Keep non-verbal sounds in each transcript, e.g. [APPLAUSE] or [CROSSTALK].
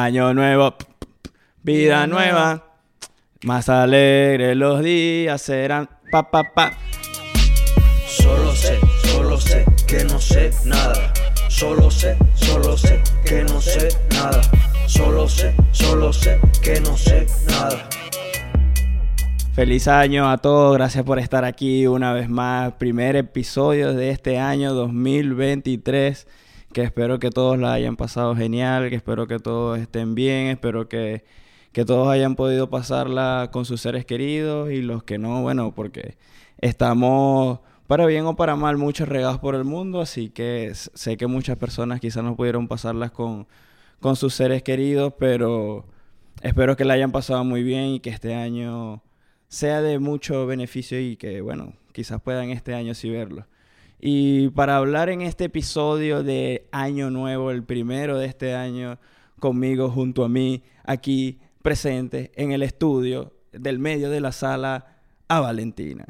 Año nuevo, vida nueva. Más alegres los días serán. Pa, pa, pa. Solo sé, solo sé que no sé nada. Solo sé, solo sé que no sé nada. Solo sé, solo sé que no sé nada. Feliz año a todos, gracias por estar aquí una vez más. Primer episodio de este año 2023. Que espero que todos la hayan pasado genial, que espero que todos estén bien, espero que, que todos hayan podido pasarla con sus seres queridos y los que no, bueno, porque estamos para bien o para mal muchos regados por el mundo, así que sé que muchas personas quizás no pudieron pasarlas con, con sus seres queridos, pero espero que la hayan pasado muy bien y que este año sea de mucho beneficio y que, bueno, quizás puedan este año sí verlo. Y para hablar en este episodio de Año Nuevo, el primero de este año, conmigo, junto a mí, aquí presente en el estudio, del medio de la sala, a Valentina.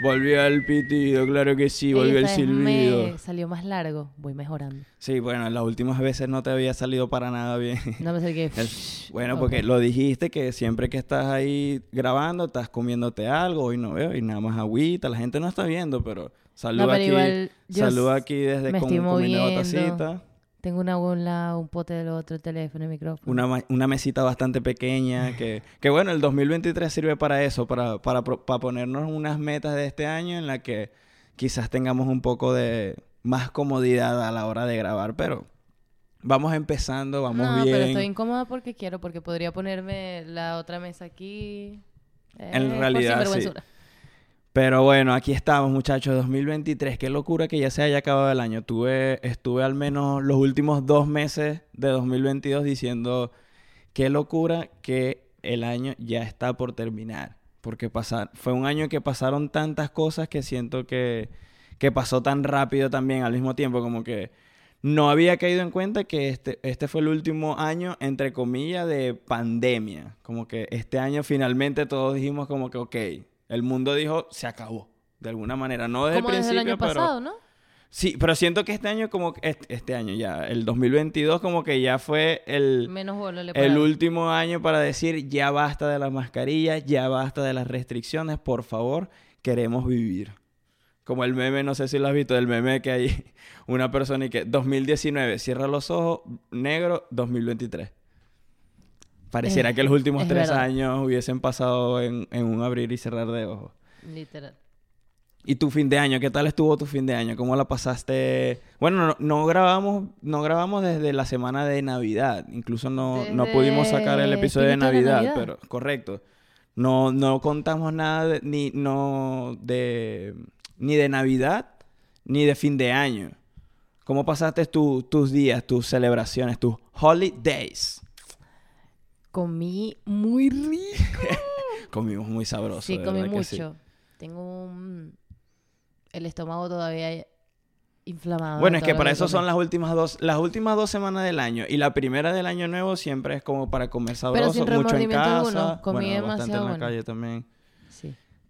Volvió el pitido, claro que sí, volvió el silbido. me salió más largo, voy mejorando. Sí, bueno, las últimas veces no te había salido para nada bien. No me acerqué. [LAUGHS] El- [LAUGHS] bueno, Ok. porque lo dijiste que siempre que estás ahí grabando, estás comiéndote algo, hoy no veo, y nada más agüita, la gente no está viendo, pero saluda pero aquí, igual saluda aquí desde me con, estoy con mi nueva tacita. Tengo una agua a un pote del otro, el teléfono, el micrófono. Una, una mesita bastante pequeña, [LAUGHS] que, que bueno, el 2023 sirve para eso, para, para, para ponernos unas metas de este año en la que quizás tengamos un poco de más comodidad a la hora de grabar, pero vamos empezando, vamos no, bien. pero estoy incómoda porque quiero, porque podría ponerme la otra mesa aquí. En Eh, por realidad, sí. Pero bueno, aquí estamos, muchachos, 2023. Qué locura que ya se haya acabado el año. Tuve, estuve al menos los últimos dos meses de 2022 diciendo qué locura que el año ya está por terminar. Porque pasar, fue un año que pasaron tantas cosas que siento que, que pasó tan rápido también al mismo tiempo. Como que no había caído en cuenta que este, este fue el último año, entre comillas, de pandemia. Como que este año finalmente todos dijimos como que, ok, el mundo dijo, se acabó. De alguna manera, no desde Como el desde principio, el año pero... pasado, ¿no? Sí, pero siento que este año como. Este, este año ya, el 2022 como que ya fue el... Menos bola le El último año para decir ya basta de las mascarillas, ya basta de las restricciones, por favor, queremos vivir. Como el meme, no sé si lo has visto, el meme que hay [LAUGHS] una persona y que 2019, cierra los ojos, negro, 2023. Pareciera que los últimos es tres verdad. años hubiesen pasado en, en un abrir y cerrar de ojos. Literal. ¿Y tu fin de año? ¿Qué tal estuvo tu fin de año? ¿Cómo la pasaste? Bueno, no, no grabamos, no grabamos desde la semana de Navidad. Incluso no, no pudimos sacar el episodio de Navidad. pero correcto. No, no contamos nada de- ni, no de, ni de Navidad ni de fin de año. ¿Cómo pasaste tu- tus días, tus celebraciones, tus holidays? Comí muy rico. [LAUGHS] Comimos muy sabroso. sí, de comí sí. mucho. Tengo un... el estómago todavía inflamado. Bueno, es que para eso son las últimas dos, las últimas dos semanas del año. Y la primera del año nuevo siempre es como para comer sabroso, sin mucho en casa. alguno. Comí bueno, bastante en la bueno. calle también.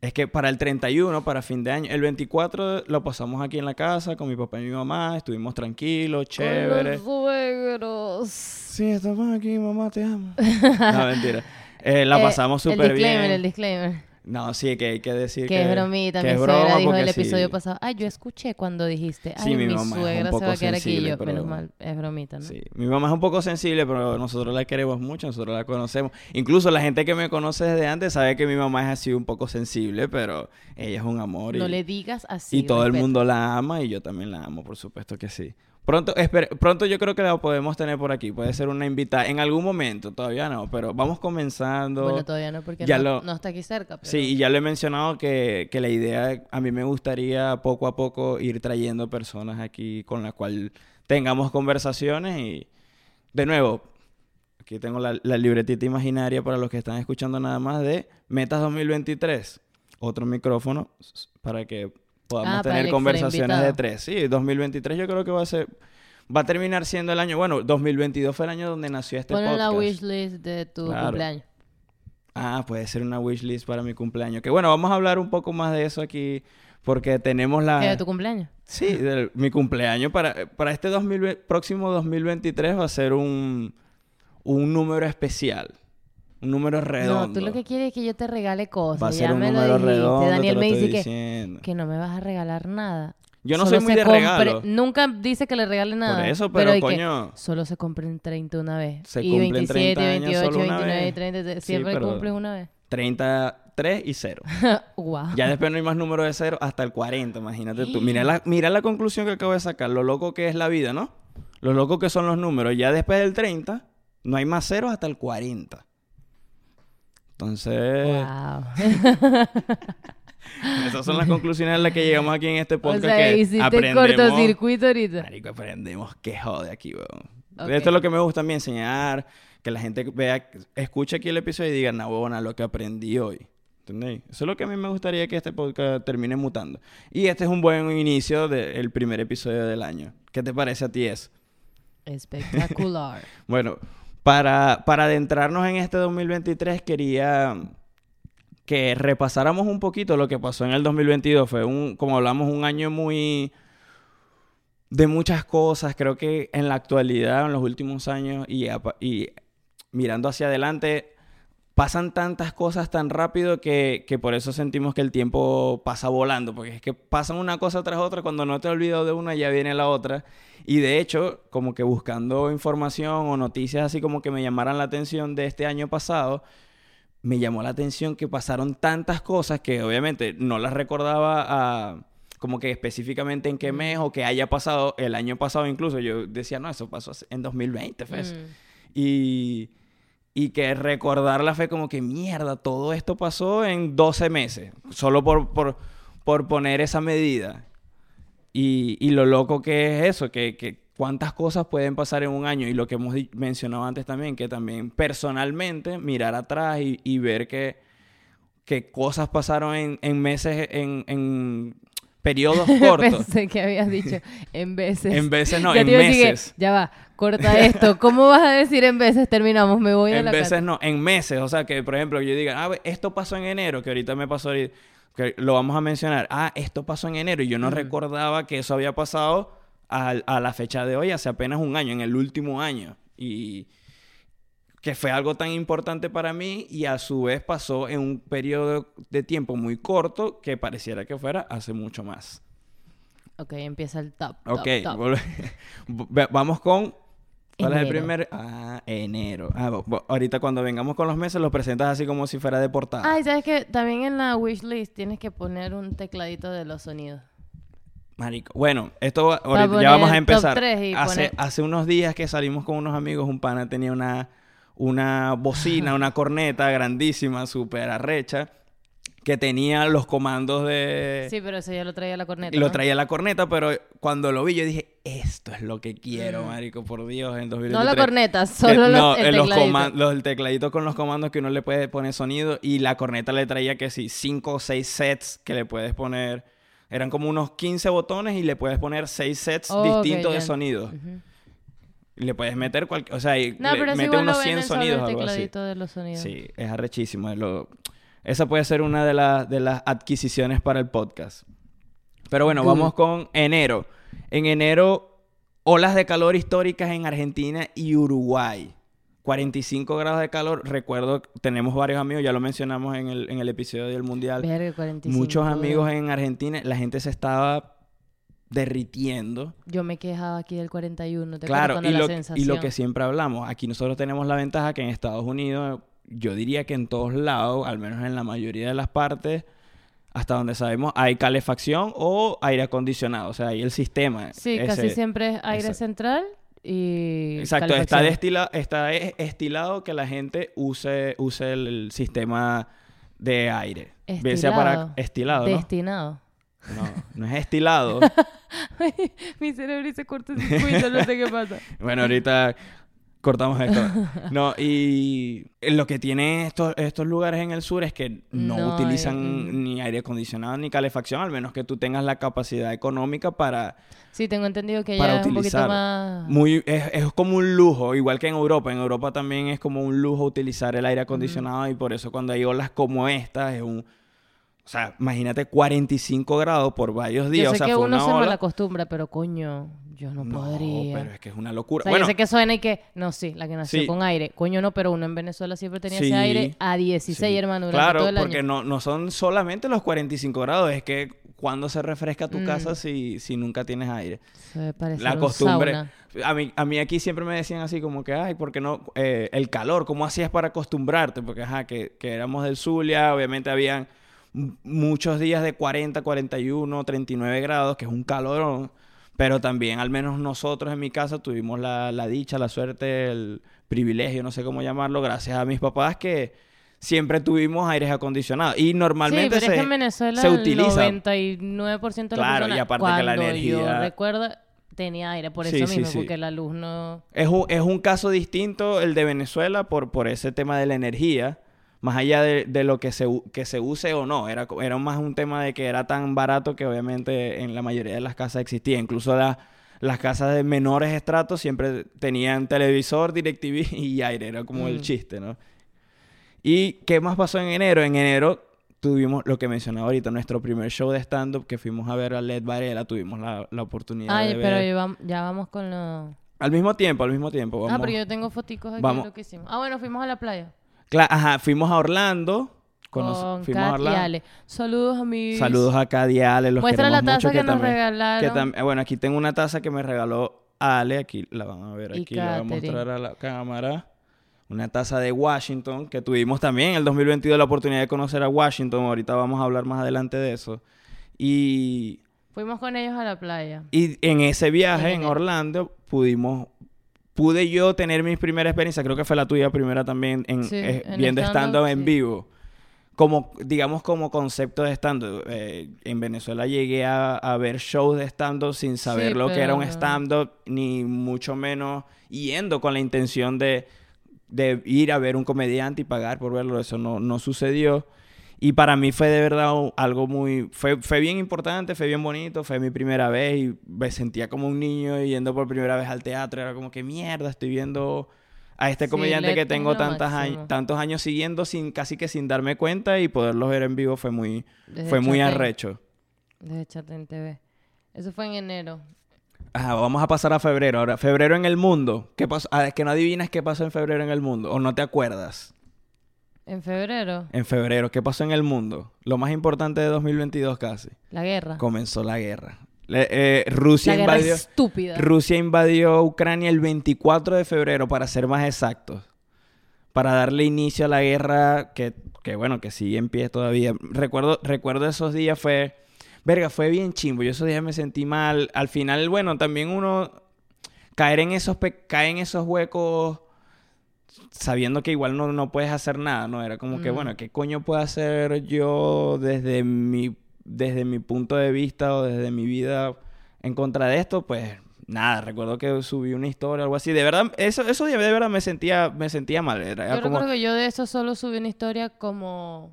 Es que para el 31, para fin de año, el 24 lo pasamos aquí en la casa con mi papá y mi mamá. Estuvimos tranquilos, chévere. Con los suegros. Sí, estamos aquí, mamá, te amo. [LAUGHS] no, mentira. Eh, la Eh, pasamos El súper disclaimer, bien. el disclaimer. No, sí, que hay que decir Que, es bromita. que mi es suegra dijo en el sí. episodio pasado. Ay, yo escuché cuando dijiste. Ay, Sí, mi mi, suegra se va a quedar aquí. Y yo, pero- menos mal, es bromita, ¿no? Sí, mi mamá es un poco sensible, pero nosotros la queremos mucho, nosotros la conocemos. Incluso la gente que me conoce desde antes sabe que mi mamá es así un poco sensible, pero ella es un amor y, No le digas así. y todo el respeta. mundo la ama y yo también la amo, por supuesto que sí. Pronto, pronto yo creo que la podemos tener por aquí, puede ser una invitada en algún momento, todavía no, pero vamos comenzando. Bueno, todavía no, porque ya no, lo- no está aquí cerca. Pero... Sí, y ya lo he mencionado que, que la idea, a mí me gustaría poco a poco ir trayendo personas aquí con las cuales tengamos conversaciones y, de nuevo, aquí tengo la, la libretita imaginaria para los que están escuchando nada más de Metas 2023. Otro micrófono para que podamos Ah, tener conversaciones de tres. Sí, 2023 yo creo que va a ser... Va a terminar siendo el año... Bueno, 2022 fue el año donde nació este Pon podcast. la wishlist de tu Claro. cumpleaños. Ah, puede ser una wishlist para mi cumpleaños. Que bueno, vamos a hablar un poco más de eso aquí Porque tenemos la... ¿Qué de tu cumpleaños? Sí, del- mi cumpleaños para, para este 2000 próximo 2023 va a ser un, un número especial. Un número redondo. No, tú lo que quieres es que yo te regale cosas. Va a ya ser un me lo número dijiste. redondo, te Daniel lo me dice que, diciendo. que no me vas a regalar nada. Yo no Solo soy muy de regalo. Nunca dice que le regale nada. eso, pero, que coño, solo se compren 30 una vez. Se y cumplen 27, 30 años 28, solo una 29, vez. 30. Sí, Siempre pero- cumplen una vez. 33 y 0. wow. [LAUGHS] Ya después no hay más número de 0 hasta el 40, imagínate tú. Mira la, mira la conclusión que acabo de sacar, lo loco que es la vida, ¿no? Lo loco que son los números. Ya después del 30, no hay más ceros hasta el 40. Entonces, Wow. [LAUGHS] esas son las conclusiones a las que llegamos aquí en este o podcast. sea, que hiciste aprendemos, cortocircuito ahorita. Marico, aprendemos que jode aquí, weón. Ok. Esto es lo que me gusta a mí enseñar, que la gente vea, escuche aquí el episodio y diga, no, huevona, lo que aprendí hoy. ¿Entendéis? Eso es lo que a mí me gustaría que este podcast termine mutando. Y este es un buen inicio del primer episodio del año. ¿Qué te parece a ti eso? Espectacular. [LAUGHS] Bueno, para, para adentrarnos en este 2023 quería que repasáramos un poquito lo que pasó en el 2022. Fue un, como hablamos, un año muy de muchas cosas. Creo que en la actualidad, en los últimos años y, y mirando hacia adelante, pasan tantas cosas tan rápido que, que por eso sentimos que el tiempo pasa volando. Porque es que pasan una cosa tras otra. Cuando no te has olvidado de una, ya viene la otra. Y de hecho, como que buscando información o noticias así como que me llamaran la atención de este año pasado, me llamó la atención que pasaron tantas cosas que obviamente no las recordaba a, como que específicamente en qué mes o que haya pasado el año pasado incluso. Yo decía, no, eso pasó en 2020, Fes. Mm. Y, y que recordarla fue como que mierda, todo esto pasó en 12 meses, solo por, por, por poner esa medida. Y, y lo loco que es eso, que, que cuántas cosas pueden pasar en un año y lo que hemos mencionado antes también, que también personalmente mirar atrás y, y ver que, que cosas pasaron en, en meses, en, en periodos [LAUGHS] cortos. Pensé que habías dicho en veces. en veces no, Ya en meses. ya va, corta esto. [LAUGHS] ¿Cómo vas a decir en veces terminamos? Me voy a En la veces casa. no, en meses. O sea, que por ejemplo yo diga, ah, esto pasó en enero, que ahorita me pasó, ahorita, que lo vamos a mencionar. Ah, esto pasó en enero y yo no recordaba que eso había pasado a, a la fecha de hoy, hace apenas un año, en el último año. Y que fue algo tan importante para mí y a su vez pasó en un periodo de tiempo muy corto que pareciera que fuera hace mucho más. Ok, empieza el top. top, Ok, top. [LAUGHS] vamos con... ¿Cuál es el primer? Ah, enero. Ah, bo- bo- ahorita cuando vengamos con los meses los presentas así como si fuera de portada. Ay, ¿sabes qué? También en la wishlist tienes que poner un tecladito de los sonidos. Marico. Bueno, esto ahorita, ya vamos a empezar. Hace, poner- hace unos días que salimos con unos amigos, un pana tenía una, una bocina, una corneta grandísima, súper arrecha, que tenía los comandos de... Sí, pero eso ya lo traía la corneta. Lo ¿no? traía la corneta, pero cuando lo vi yo dije, esto es lo que quiero, Mm. marico, por Dios, en No 2023. la corneta, Que- solo los, no, el en los tecladito. coman- los- el tecladito con los comandos que uno le puede poner sonido y la corneta le traía que sí, cinco o seis sets que le puedes poner. Eran como unos 15 botones y le puedes poner seis sets Oh, distintos de ya. sonido. Ujú. Y le puedes meter cualquier, o sea, y No, le mete unos 100 venden solo sonidos algo así. de los sonidos. Sí, es arrechísimo. es lo- Esa puede ser una de, las de las adquisiciones para el podcast. Pero bueno, vamos con enero. En enero, olas de calor históricas en Argentina y Uruguay. 45 grados de calor. Recuerdo, tenemos varios amigos, ya lo mencionamos en el, en el episodio del Mundial. Verga, 45. Muchos amigos en Argentina, la gente se estaba derritiendo. Yo me quejaba aquí del 41. ¿te Claro, y lo, la y sensación? lo que siempre hablamos, aquí nosotros tenemos la ventaja que en Estados Unidos, yo diría que en todos lados, al menos en la mayoría de las partes, hasta donde sabemos, hay calefacción o aire acondicionado, o sea, hay el sistema. Sí, ese- casi siempre es aire central y. Exacto, está, destila, está e- estilado que la gente use, use el, el sistema de aire. Sea para Estilado. estilado, ¿no? Destinado. No, no es estilado. [LAUGHS] Mi cerebro hizo cortocircuito, no sé qué pasa. Bueno, ahorita cortamos esto. [LAUGHS] No, y lo que tienen estos, estos lugares en el sur es que no, utilizan ni aire acondicionado ni calefacción, al menos que tú tengas la capacidad económica para... Sí, tengo entendido que ya es un poquito utilizar. más. Muy, es, es como un lujo, igual que en Europa. En Europa también es como un lujo utilizar el aire acondicionado y por eso cuando hay olas como esta es un... O sea, imagínate 45 grados por varios días. Yo o sé sea, que fue uno una se ola. malacostumbra, pero coño, yo no, No, podría. pero es que es una O locura. sea, bueno, yo sé que suena y que... No, sí, la que nació Sí. con aire. Coño, no, pero uno en Venezuela siempre tenía Sí, ese aire a 16, sí. hermano, durante Claro, todo el porque no, no son solamente los 45 grados, es que cuando se refresca tu Mm. casa si, si nunca tienes aire. Se parece La costumbre. sauna. A mí, a mí aquí siempre me decían así como que, ay, ¿por qué no? Eh, el calor, ¿cómo hacías para acostumbrarte? Porque, ajá, que, que éramos del Zulia, obviamente habían muchos días de 40, 41, 39 grados, que es un calorón. Pero también, al menos nosotros en mi casa, tuvimos la, la dicha, la suerte, el privilegio, no sé cómo llamarlo, gracias a mis papás que siempre tuvimos aires acondicionados. Y Sí, normalmente pero se, es que en Venezuela se el utiliza. 99% de Claro, y aparte que la yo energía- recuerdo, tenía aire por eso sí, mismo, sí. porque la luz no... Es un, es un caso distinto el de Venezuela por, por ese tema de la energía, más allá de, de lo que se, que se use o no. Era, era más un tema de que era tan barato que obviamente en la mayoría de las casas existía. Incluso la- las casas de menores estratos siempre tenían televisor, DirecTV y aire. Era como el Mm. chiste, ¿no? ¿Y qué más pasó en enero? En enero tuvimos lo que mencionaba ahorita, nuestro primer show de stand-up que fuimos a ver a Led Varela. Tuvimos la, la oportunidad Ay, de pero ver... ya vam- ya vamos con lo... Al mismo tiempo, al mismo tiempo. Ah, pero yo tengo foticos aquí vamos. de lo que hicimos. Ah, bueno, fuimos a la playa. Ajá, fuimos a Orlando. Con fuimos a Kat y Orlando. Ale. Saludos a mis... Saludos a y Ale, los Muestra la taza mucho, que, nos también- regalaron. que tam- eh, bueno, aquí tengo una taza que me regaló Ale, aquí la van a ver, Y aquí la voy a Katherine. mostrar a la cámara. Una taza de Washington que tuvimos también en el 2022 la oportunidad de conocer a Washington. Ahorita vamos a hablar más adelante de eso. Y, Fuimos con ellos a la playa. y en ese viaje En. Orlando pudimos pude yo tener mi primera experiencia, creo que fue la tuya primera también en, Sí, eh, en viendo stand-up, en sí. vivo. Como, digamos, como concepto de stand-up. Eh, en Venezuela llegué a, a ver shows de stand-up sin saber Sí, lo que era un stand-up, ni mucho menos yendo con la intención de, de ir a ver un comediante y pagar por verlo. Eso no, no sucedió. Y para mí fue de verdad algo muy... Fue, fue bien importante, fue bien bonito, fue mi primera vez y me sentía como un niño yendo por primera vez al teatro. Era como que mierda, estoy viendo a este comediante que tengo tantas años, tantos años siguiendo sin casi que sin darme cuenta y poderlos ver en vivo fue muy, Desde fue muy arrecho. Desde Chatén TV. Eso fue en enero. Ajá, vamos a pasar a febrero. Ahora, febrero en el mundo. ¿Qué pasó? Ah, es que no adivinas qué pasó en febrero en el mundo. O no te acuerdas. En febrero, En febrero, ¿qué pasó en el mundo? Lo más importante de 2022 casi. la guerra. Comenzó la guerra. Le- eh, Rusia la guerra invadió. estúpida. Rusia invadió Ucrania el 24 de febrero, para ser más exactos. Para darle inicio a la guerra que, que bueno, que sigue en pie todavía. Recuerdo, recuerdo esos días fue... Verga, fue bien chimbo. Yo esos días me sentí mal. Al final, bueno, también uno... Caer en esos, caer en esos huecos sabiendo que igual no, no puedes hacer nada, ¿no? Era como que, bueno, ¿qué coño puedo hacer yo desde mi, desde mi punto de vista o desde mi vida en contra de esto? Pues nada, recuerdo que subí una historia o algo así. De verdad, eso, eso de verdad me sentía, me sentía mal. Era, Yo como, recuerdo que yo de eso solo subí una historia como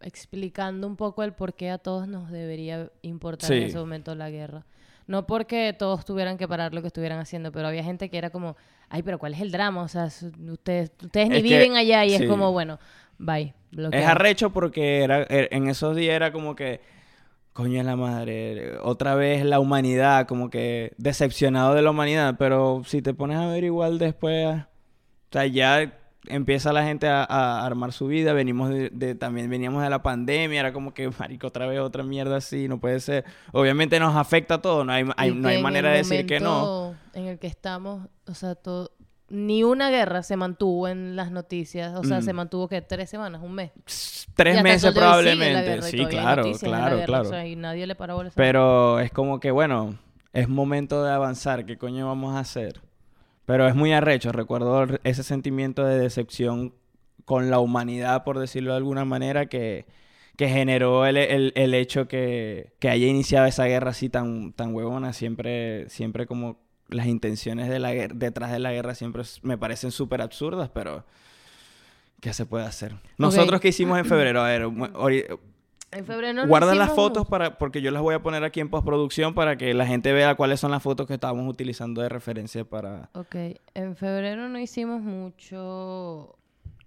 explicando un poco el por qué a todos nos debería importar en ese momento la guerra. No porque todos tuvieran que parar lo que estuvieran haciendo, pero había gente que era como, ay, pero ¿cuál es el drama? O sea, ustedes, ustedes ni Es que- viven allá y sí. es como, bueno, bye. Es bloqueado. arrecho porque era, er- en esos días era como que, coño de la madre, otra vez la humanidad, como que decepcionado de la humanidad, pero si te pones a ver igual después, o sea, ya empieza la gente a, a armar su vida, venimos de, de- también veníamos de la pandemia, era como que, marico, otra vez otra mierda así, no puede ser. Obviamente nos afecta a todos, no hay, no hay manera de decir que no. En el que estamos, o sea, todo, ni una guerra se mantuvo en las noticias, o sea, Mm. se mantuvo que tres semanas, un mes. Tres meses probablemente, sí, claro, claro, claro. o sea, y nadie le para bolas a eso. Pero es como que, bueno, es momento de avanzar. ¿Qué coño vamos a hacer? Pero es muy arrecho. Recuerdo ese sentimiento de decepción con la humanidad, por decirlo de alguna manera, que, que generó el, el- el hecho que, que haya iniciado esa guerra así tan, tan huevona. Siempre, siempre como las intenciones de la detrás de la guerra siempre me parecen súper absurdas, pero ¿qué se puede hacer? Nosotros, ¿qué hicimos en febrero? A ver, En febrero no Guarda las fotos para porque yo las voy a poner aquí en postproducción para que la gente vea cuáles son las fotos que estábamos utilizando de referencia para Ok, en febrero no hicimos mucho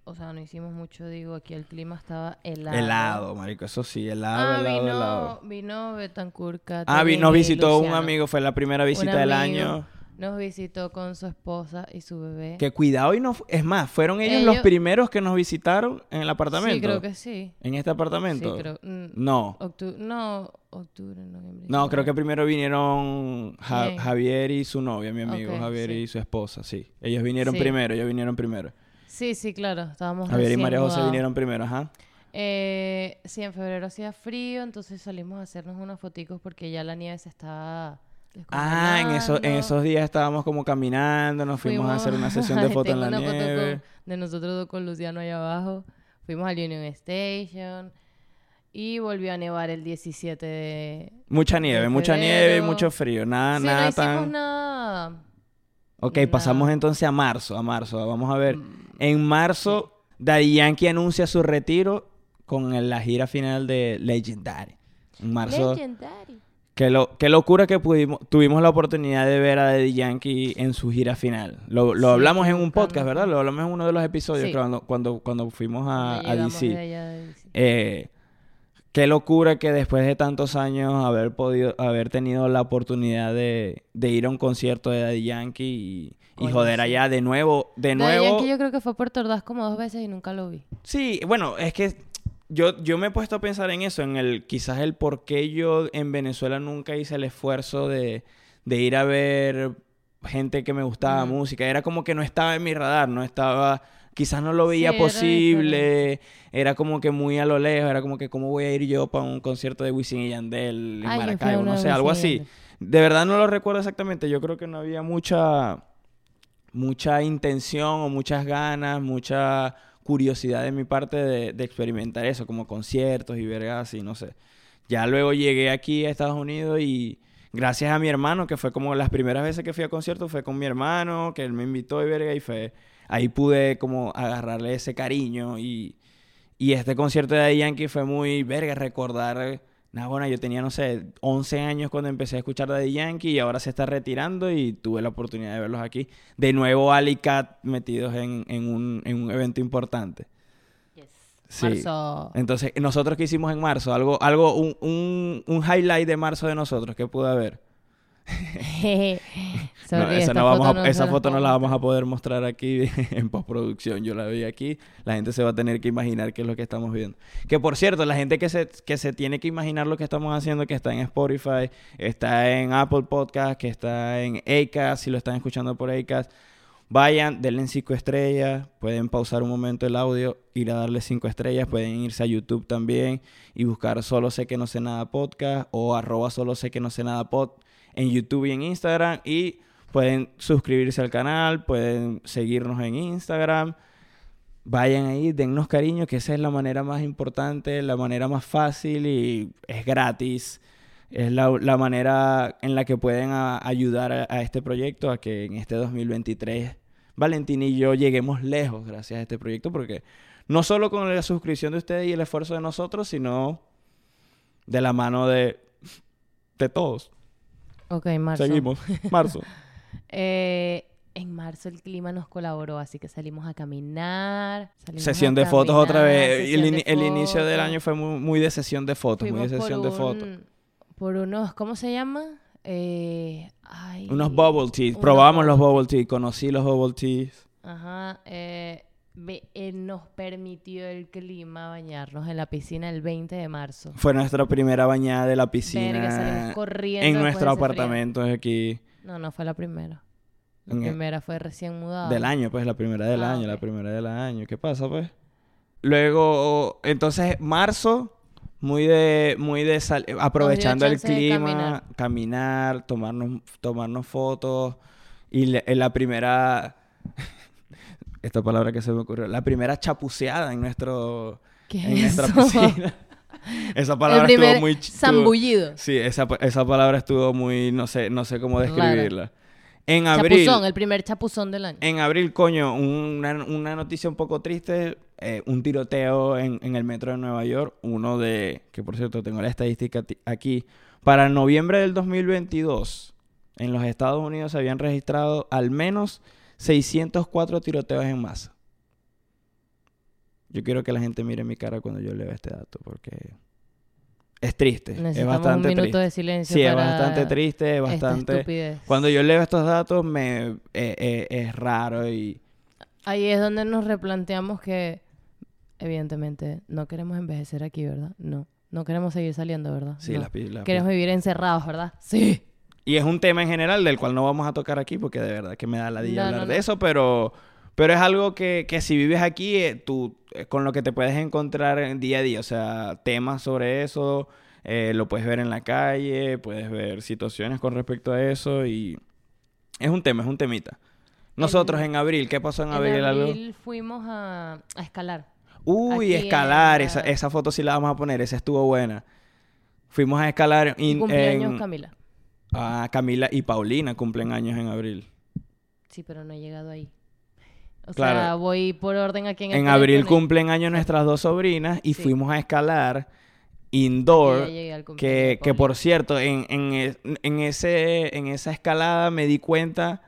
o sea, no hicimos mucho, digo, aquí el clima estaba helado. Helado, marico, eso sí, helado, Ah, helado, vino, helado. vino Betancourt, Ah, vi- Catherine nos y visitó un Luciano. amigo, fue la primera visita del año. Nos visitó con su esposa y su bebé. Que cuidado y no... Es más, fueron ellos, los primeros que nos visitaron en el apartamento. Sí, creo que sí. ¿En este apartamento? Sí, creo. No. octu- no, octubre, noviembre. No, creo que primero vinieron. Javier y su novia, mi amigo Javier sí. y su esposa, sí. Ellos vinieron Sí. primero, ellos vinieron primero. Sí, sí, claro. Estábamos Javier y María José vinieron primero, ajá. Eh, sí, en febrero hacía frío, entonces salimos a hacernos unas foticos porque ya la nieve se estaba Ah, en, eso, en esos días estábamos como caminando, nos fuimos, a hacer una sesión [LAUGHS] de fotos en la foto nieve. con- de nosotros dos con Luciano allá abajo. Fuimos al Union Station y volvió a nevar el 17 de... Mucha nieve, de mucha nieve y mucho frío. Nada, sí, no nada hicimos tan... nada. Ok, nada. pasamos entonces a marzo, a marzo. Vamos a ver. Mm, En marzo, Daddy Yankee anuncia su retiro con la gira final de Legendary. En marzo, Legendary. Qué, lo, qué locura que pudimos, tuvimos la oportunidad de ver a Daddy Yankee en su gira final. Lo, lo Sí, hablamos en un podcast. ¿verdad? Lo hablamos en uno de los episodios Sí. cuando, cuando, cuando fuimos a, a DC. de de DC. Eh, qué locura que después de tantos años haber podido, haber tenido la oportunidad de, de ir a un concierto de Daddy Yankee y, y joder allá de nuevo, de Daddy nuevo. Yankee yo creo que fue a Puerto Ordaz como dos veces y nunca lo vi. Sí, bueno, es que yo, yo me he puesto a pensar en eso, en el quizás el por qué yo en Venezuela nunca hice el esfuerzo de, de ir a ver gente que me gustaba música. Era como que no estaba en mi radar, no estaba, quizás no lo veía Sí, posible, era como que muy a lo lejos, era como que cómo voy a ir yo para un concierto de Wisin y Yandel en Ay, Maracaibo, no sé, algo así. De verdad no lo recuerdo exactamente, yo creo que no había mucha mucha intención o muchas ganas, mucha curiosidad de mi parte de, experimentar eso, como conciertos y vergas y no sé. Ya luego llegué aquí a Estados Unidos y gracias a mi hermano, que fue como las primeras veces que fui a conciertos, fue con mi hermano, que él me invitó y verga y fue, ahí pude como agarrarle ese cariño y, y este concierto de Yankee fue muy verga, recordar... Nah, bueno, yo tenía, no sé, 11 años cuando empecé a escuchar Daddy Yankee y ahora se está retirando y tuve la oportunidad de verlos aquí. De nuevo, Ali y Kat metidos en, en un, en un evento importante. Sí. Marzo. Entonces, nosotros que hicimos en marzo, algo, algo, un, un, un highlight de marzo de nosotros, ¿qué pudo haber? [LAUGHS] Sorry, No, esa no foto a- esa se foto no la vamos a poder mostrar aquí [LAUGHS] en postproducción. Yo la vi aquí. La gente se va a tener que imaginar qué es lo que estamos viendo. Que por cierto, la gente que se, que se tiene que imaginar lo que estamos haciendo, que está en Spotify, está en Apple Podcast, que está en Acast, si lo están escuchando por Acast, vayan, denle cinco estrellas, pueden pausar un momento el audio, ir a darle cinco estrellas, pueden irse a YouTube también y buscar Solo sé que no sé nada podcast o arroba solo sé que no sé nada pod en YouTube y en Instagram y pueden suscribirse al canal, pueden seguirnos en Instagram. Vayan ahí, dennos cariño, que esa es la manera más importante, la manera más fácil y es gratis. Es la, la manera en la que pueden ayudar a, a este proyecto a que en este 2023 Valentín y yo lleguemos lejos gracias a este proyecto, porque no solo con la suscripción de ustedes y el esfuerzo de nosotros, sino de la mano de, de todos. Ok, marzo. Seguimos. [LAUGHS] Marzo. Eh, en marzo el clima nos colaboró, así que salimos a caminar. salimos Sesión a de fotos otra vez. El, inicio del año fue muy, muy de sesión de fotos, muy de sesión de fotos. Por unos, ¿cómo se llama? Eh, ay, Unos bubble tea. unos Probamos los bubble bubble tea. Conocí los bubble teas. Ajá. eh, eh, nos permitió el clima bañarnos en la piscina el 20 de marzo. Fue nuestra primera bañada de la piscina Verga, salimos corriendo en nuestro ese frío. apartamento aquí No, no fue la primera. La En el- primera fue recién mudada. del año, pues la primera del Ah, año, la primera del año. ¿Qué pasa, pues? Luego, entonces, marzo, muy de, muy de sal- aprovechando el clima, caminar. caminar, tomarnos, tomarnos fotos. Y le- en la primera, esta palabra que se me ocurrió, la primera chapuceada en nuestro, ¿Qué en es nuestra piscina. [LAUGHS] [LAUGHS] esa palabra estuvo muy... estuvo- zambullido. Sí, esa, esa palabra estuvo muy, no sé, no sé cómo describirla. En abril, Chapuzón, el primer chapuzón del año. en abril, coño, una, una noticia un poco triste, eh, un tiroteo en, en el metro de Nueva York, uno de, que por cierto tengo la estadística ti- aquí, para noviembre del 2022, en los Estados Unidos se habían registrado al menos 604 tiroteos en masa. Yo quiero que la gente mire mi cara cuando yo lea este dato porque es triste. Es bastante un minuto triste. de silencio Sí, es bastante triste, es bastante... estupidez. Cuando yo leo estos datos me eh, eh, es raro y Ahí es donde nos replanteamos que, evidentemente, no queremos envejecer aquí, ¿verdad? No. No queremos seguir saliendo, ¿verdad? sí, No. las pi- Queremos vivir encerrados, ¿verdad? Sí. Y es un tema en general del cual no vamos a tocar aquí porque de verdad que me da la No, hablar no, de eso, pero, pero es algo que, que si vives aquí, eh, tú, eh, con lo que te puedes encontrar en día a día, o sea, temas sobre eso, eh, lo puedes ver en la calle, puedes ver situaciones con respecto a eso y es un tema, es un temita. Nosotros en, abril, ¿qué pasó en, En abril? algo? abril fuimos a, a escalar. Uy, aquí escalar, en esa, esa foto sí la vamos a poner, esa estuvo buena. Fuimos a escalar in- cumpleaños en- Camila. A Camila y Paulina cumplen años en abril. Sí, pero no he llegado ahí. O Claro. sea, voy por orden aquí en el En abril teléfono y- cumplen años nuestras dos sobrinas y Sí. fuimos a escalar indoor. Que, que por cierto, en, en, e- en ese, en esa escalada me di cuenta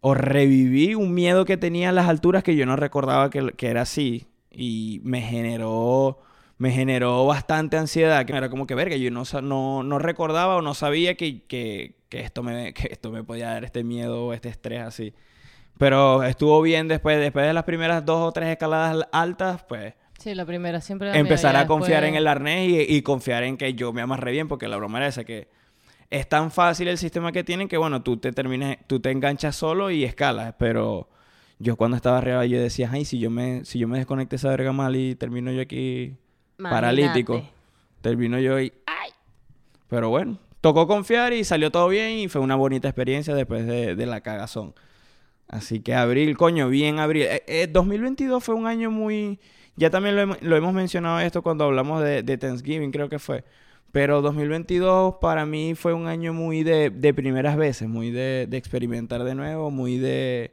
o reviví un miedo que tenía a las alturas que yo no recordaba que, que era así. Y me generó, me generó bastante ansiedad. Que era como que, verga, yo no, no, no recordaba o no sabía que, que, que esto me, [LAUGHS] que esto me podía dar este miedo o este estrés así. Pero estuvo bien después, después de las primeras dos o tres escaladas altas, pues Sí, la primera siempre empezar a confiar en el arnés y, y confiar en que yo me amarré bien, porque la broma era esa, que es tan fácil el sistema que tienen que, bueno, tú te termines, tú te enganchas solo y escalas, pero yo cuando estaba arriba yo decía, ay, si yo me, si yo me esa verga mal y termino yo aquí paralítico, termino yo y, ay, pero bueno, tocó confiar y salió todo bien y fue una bonita experiencia después de, de la cagazón. Así que abril, coño, bien abril. Eh, eh, 2022 fue un año muy... Ya también lo, hemos- lo hemos mencionado esto cuando hablamos de, de Thanksgiving, creo que fue. Pero 2022 para mí fue un año muy de, de primeras veces, muy de, de experimentar de nuevo, muy de...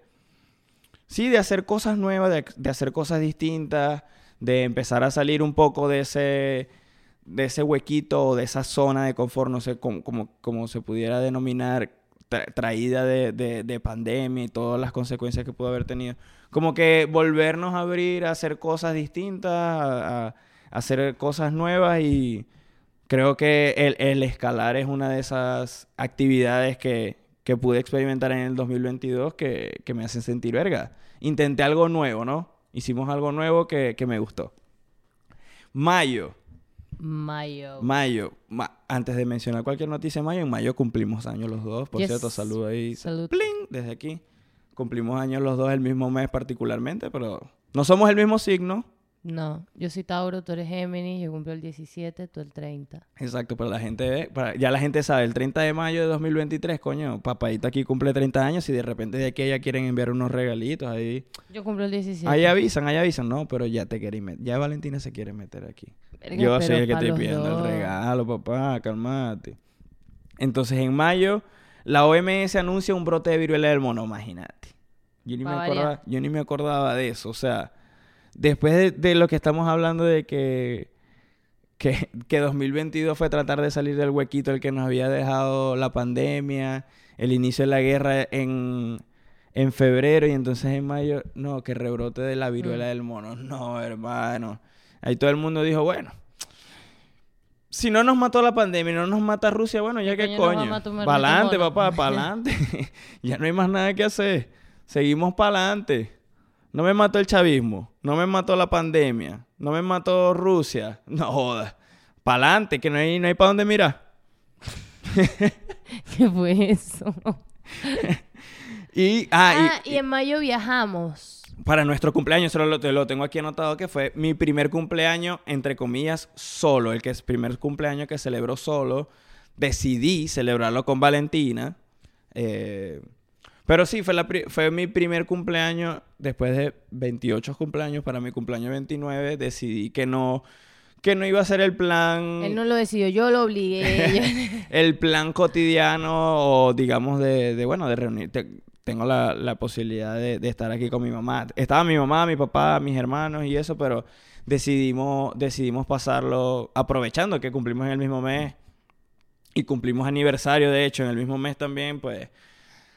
Sí, de hacer cosas nuevas, de, de hacer cosas distintas, de empezar a salir un poco de ese, de ese huequito o de esa zona de confort, no sé cómo, cómo, cómo se pudiera denominar, tra- traída de, de, de pandemia y todas las consecuencias que pudo haber tenido. Como que volvernos a abrir a hacer cosas distintas, a hacer cosas nuevas y creo que el, el escalar es una de esas actividades que, que pude experimentar en el 2022 que, que me hacen sentir verga. Intenté algo nuevo, ¿no? Hicimos algo nuevo que, que me gustó. Mayo. Mayo. Mayo. Ma- antes de mencionar cualquier noticia de mayo, en mayo cumplimos años los dos. Por Yes. cierto, saludo ahí. Salud. ¡Pling! Desde aquí. Cumplimos años los dos el mismo mes particularmente, pero no somos el mismo signo. No, yo soy Tauro, tú eres Géminis, yo cumplo el 17, tú el 30. Exacto, pero la gente para- ya la gente sabe, el 30 de mayo de 2023, coño, papadito aquí cumple 30 años y de repente de aquí ya quieren enviar unos regalitos ahí. Yo cumplo el 17. Ahí avisan, ahí avisan, no, pero ya te queréis meter, ya Valentina se quiere meter aquí. Verga, Yo soy el que estoy pidiendo el regalo, papá, calmate. Entonces en mayo la OMS anuncia un brote de viruela del mono, imagínate. Yo ni, me acordaba, yo ni me acordaba de eso, o sea, después de, de lo que estamos hablando de que, que, [LAUGHS] que 2022 fue tratar de salir del huequito el que nos había dejado la pandemia, el inicio de la guerra en, en febrero y entonces en mayo, no, que rebrote de la viruela Mm. del mono, no, hermano. Ahí todo el mundo dijo, bueno, si no nos mató la pandemia y no nos mata Rusia, bueno, ya ¿Qué que coño Pa'lante, papá, [LAUGHS] pa'lante. [LAUGHS] ya no hay más nada que hacer. Seguimos pa'lante. No me mató el chavismo, no me mató la pandemia, no me mató Rusia. No jodas. Pa'lante, que no hay, no hay para dónde mirar. [LAUGHS] ¿Qué fue eso? [LAUGHS] Y, ah, Ah, y- y en mayo viajamos. para nuestro cumpleaños, solo lo, te lo tengo aquí anotado, que fue mi primer cumpleaños, entre comillas, solo. El que es primer cumpleaños que celebró solo. Decidí celebrarlo con Valentina. Eh, pero sí, fue, la pri- fue mi primer cumpleaños. Después de 28 cumpleaños, para mi cumpleaños 29, decidí que no, que no iba a ser el plan Él no lo decidió, yo lo obligué. [LAUGHS] el plan cotidiano o digamos de, de, bueno, de reunir. te- tengo la, la posibilidad de, de estar aquí con mi mamá. Estaba mi mamá, mi papá, mis hermanos y eso, pero decidimos, decidimos pasarlo aprovechando que cumplimos en el mismo mes y cumplimos aniversario, de hecho, en el mismo mes también, pues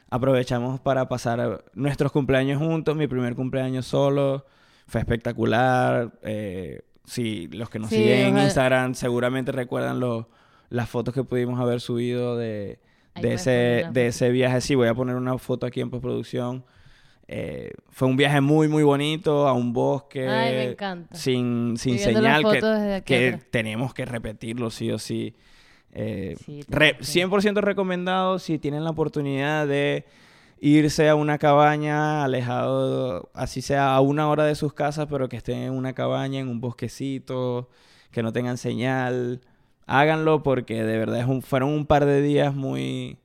aprovechamos para pasar nuestros cumpleaños juntos, mi primer cumpleaños solo. fue espectacular. Eh, sí, los que nos Sí, siguen en Instagram seguramente recuerdan los- las fotos que pudimos haber subido de, de ese, de ese viaje. Sí, voy a poner una foto aquí en postproducción. Eh, fue un viaje muy, muy bonito a un bosque. Ay, me encanta. Sin, sin señal que, que tenemos que repetirlo sí o sí. Eh, Sí, re- tenemos que- 100% recomendado si tienen la oportunidad de irse a una cabaña alejado, así sea a una hora de sus casas, pero que estén en una cabaña, en un bosquecito, que no tengan señal. Háganlo porque de verdad es un- fueron un par de días muy,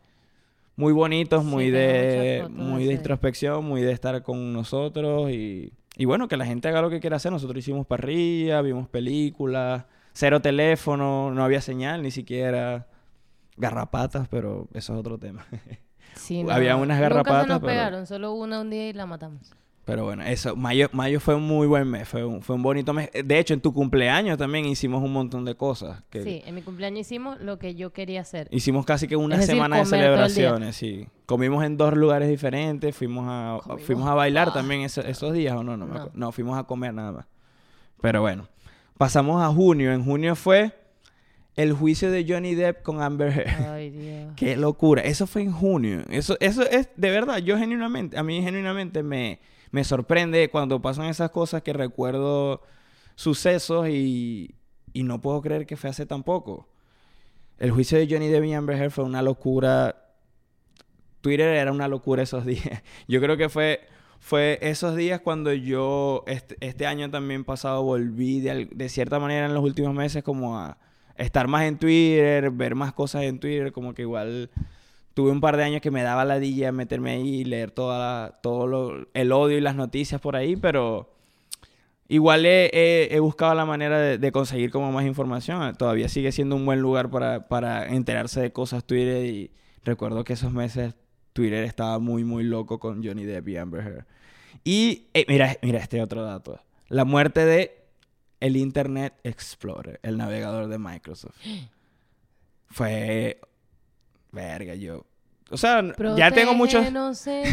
muy bonitos, muy de, muy de introspección, muy de estar con nosotros y, y bueno, que la gente haga lo que quiera hacer. Nosotros hicimos parrilla, vimos películas, cero teléfono, no había señal ni siquiera. Garrapatas, pero eso es otro tema. [LAUGHS] Sí, Había unas Nunca se garrapatas, nos pero- pegaron, solo una un día y la matamos. Pero bueno, eso, mayo, mayo fue un muy buen mes, fue un, fue un bonito mes. De hecho, en tu cumpleaños también hicimos un montón de cosas. Que Sí, en mi cumpleaños hicimos lo que yo quería hacer. Hicimos casi que una decir, semana de celebraciones, sí. Comimos en dos lugares diferentes, fuimos a, Comimos fuimos a bailar todas. también eso- esos días, ¿o no? No, me No. acuerdo. no, fuimos a comer nada más. Pero bueno, pasamos a junio. En junio fue el juicio de Johnny Depp con Amber Heard. Ay, [LAUGHS] Dios. Qué locura. Eso fue en junio. Eso, eso es, de verdad, yo genuinamente, a mí genuinamente me, me sorprende cuando pasan esas cosas que recuerdo sucesos y, y no puedo creer que fue hace tan poco. El juicio de Johnny Depp y Amber Heard fue una locura. Twitter era una locura esos [LAUGHS] días. Yo creo que fue, fue esos días cuando yo, este, este año también pasado, volví de, de cierta manera en los últimos meses como a estar más en Twitter, ver más cosas en Twitter, como que igual tuve un par de años que me daba la dilla meterme ahí y leer toda todo el odio y las noticias por ahí, pero igual he buscado la manera de, de conseguir como más información. Todavía sigue siendo un buen lugar para, para enterarse de cosas Twitter y recuerdo que esos meses Twitter estaba muy, muy loco con Johnny Depp y Amber Heard. Y eh, mira, mira este otro dato. La muerte de el Internet Explorer, el navegador de Microsoft. [GASPS] Fue... Verga, yo... O sea, ya tengo muchos... [LAUGHS] Ya- no sé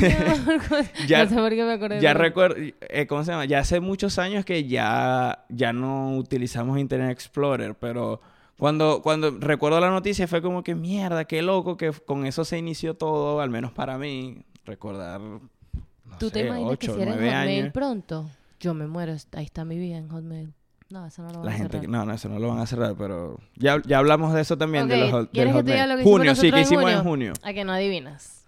por qué me acordé. Ya recuerdo, eh, ¿cómo se llama? Ya hace muchos años que ya, ya no utilizamos Internet Explorer, pero cuando, cuando recuerdo la noticia fue como que mierda, qué loco que con eso se inició todo, al menos para mí, recordar, no ¿Tú te imaginas que si eres Hotmail años. pronto? Yo me muero, ahí está mi vida en Hotmail. No, eso no lo van La a gente, cerrar. no, no, eso no lo van a cerrar, pero ya, ya hablamos de eso también, de los, del ¿quieres que te Hotmail. diga lo que hicimos junio, sí, que hicimos en junio? A que no adivinas.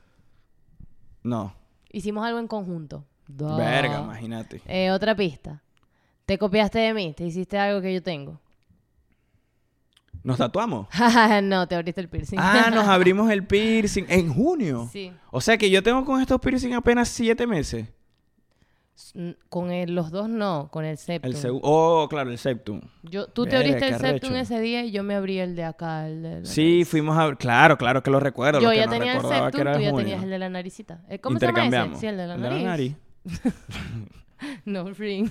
No, Hicimos algo en conjunto. Verga, imagínate. Eh, otra pista. Te copiaste de mí, te hiciste algo que yo tengo. ¿Nos tatuamos? [LAUGHS] no, te abriste el piercing. Ah, nos [LAUGHS] abrimos el piercing en junio. Sí. O sea que yo tengo con estos piercing apenas siete meses. Con el- los dos no, con el septum. El. Oh, claro, el septum. Yo, tú te abriste el septum ese día y yo me abrí el de acá, el de Sí, nariz. fuimos a. Claro, claro que lo recuerdo. Yo lo que ya no tenía el septum, tú ya junio. tenías el de la naricita. Eh, ¿Cómo se llama ese? Sí, el de la nariz. [LAUGHS] no, ring.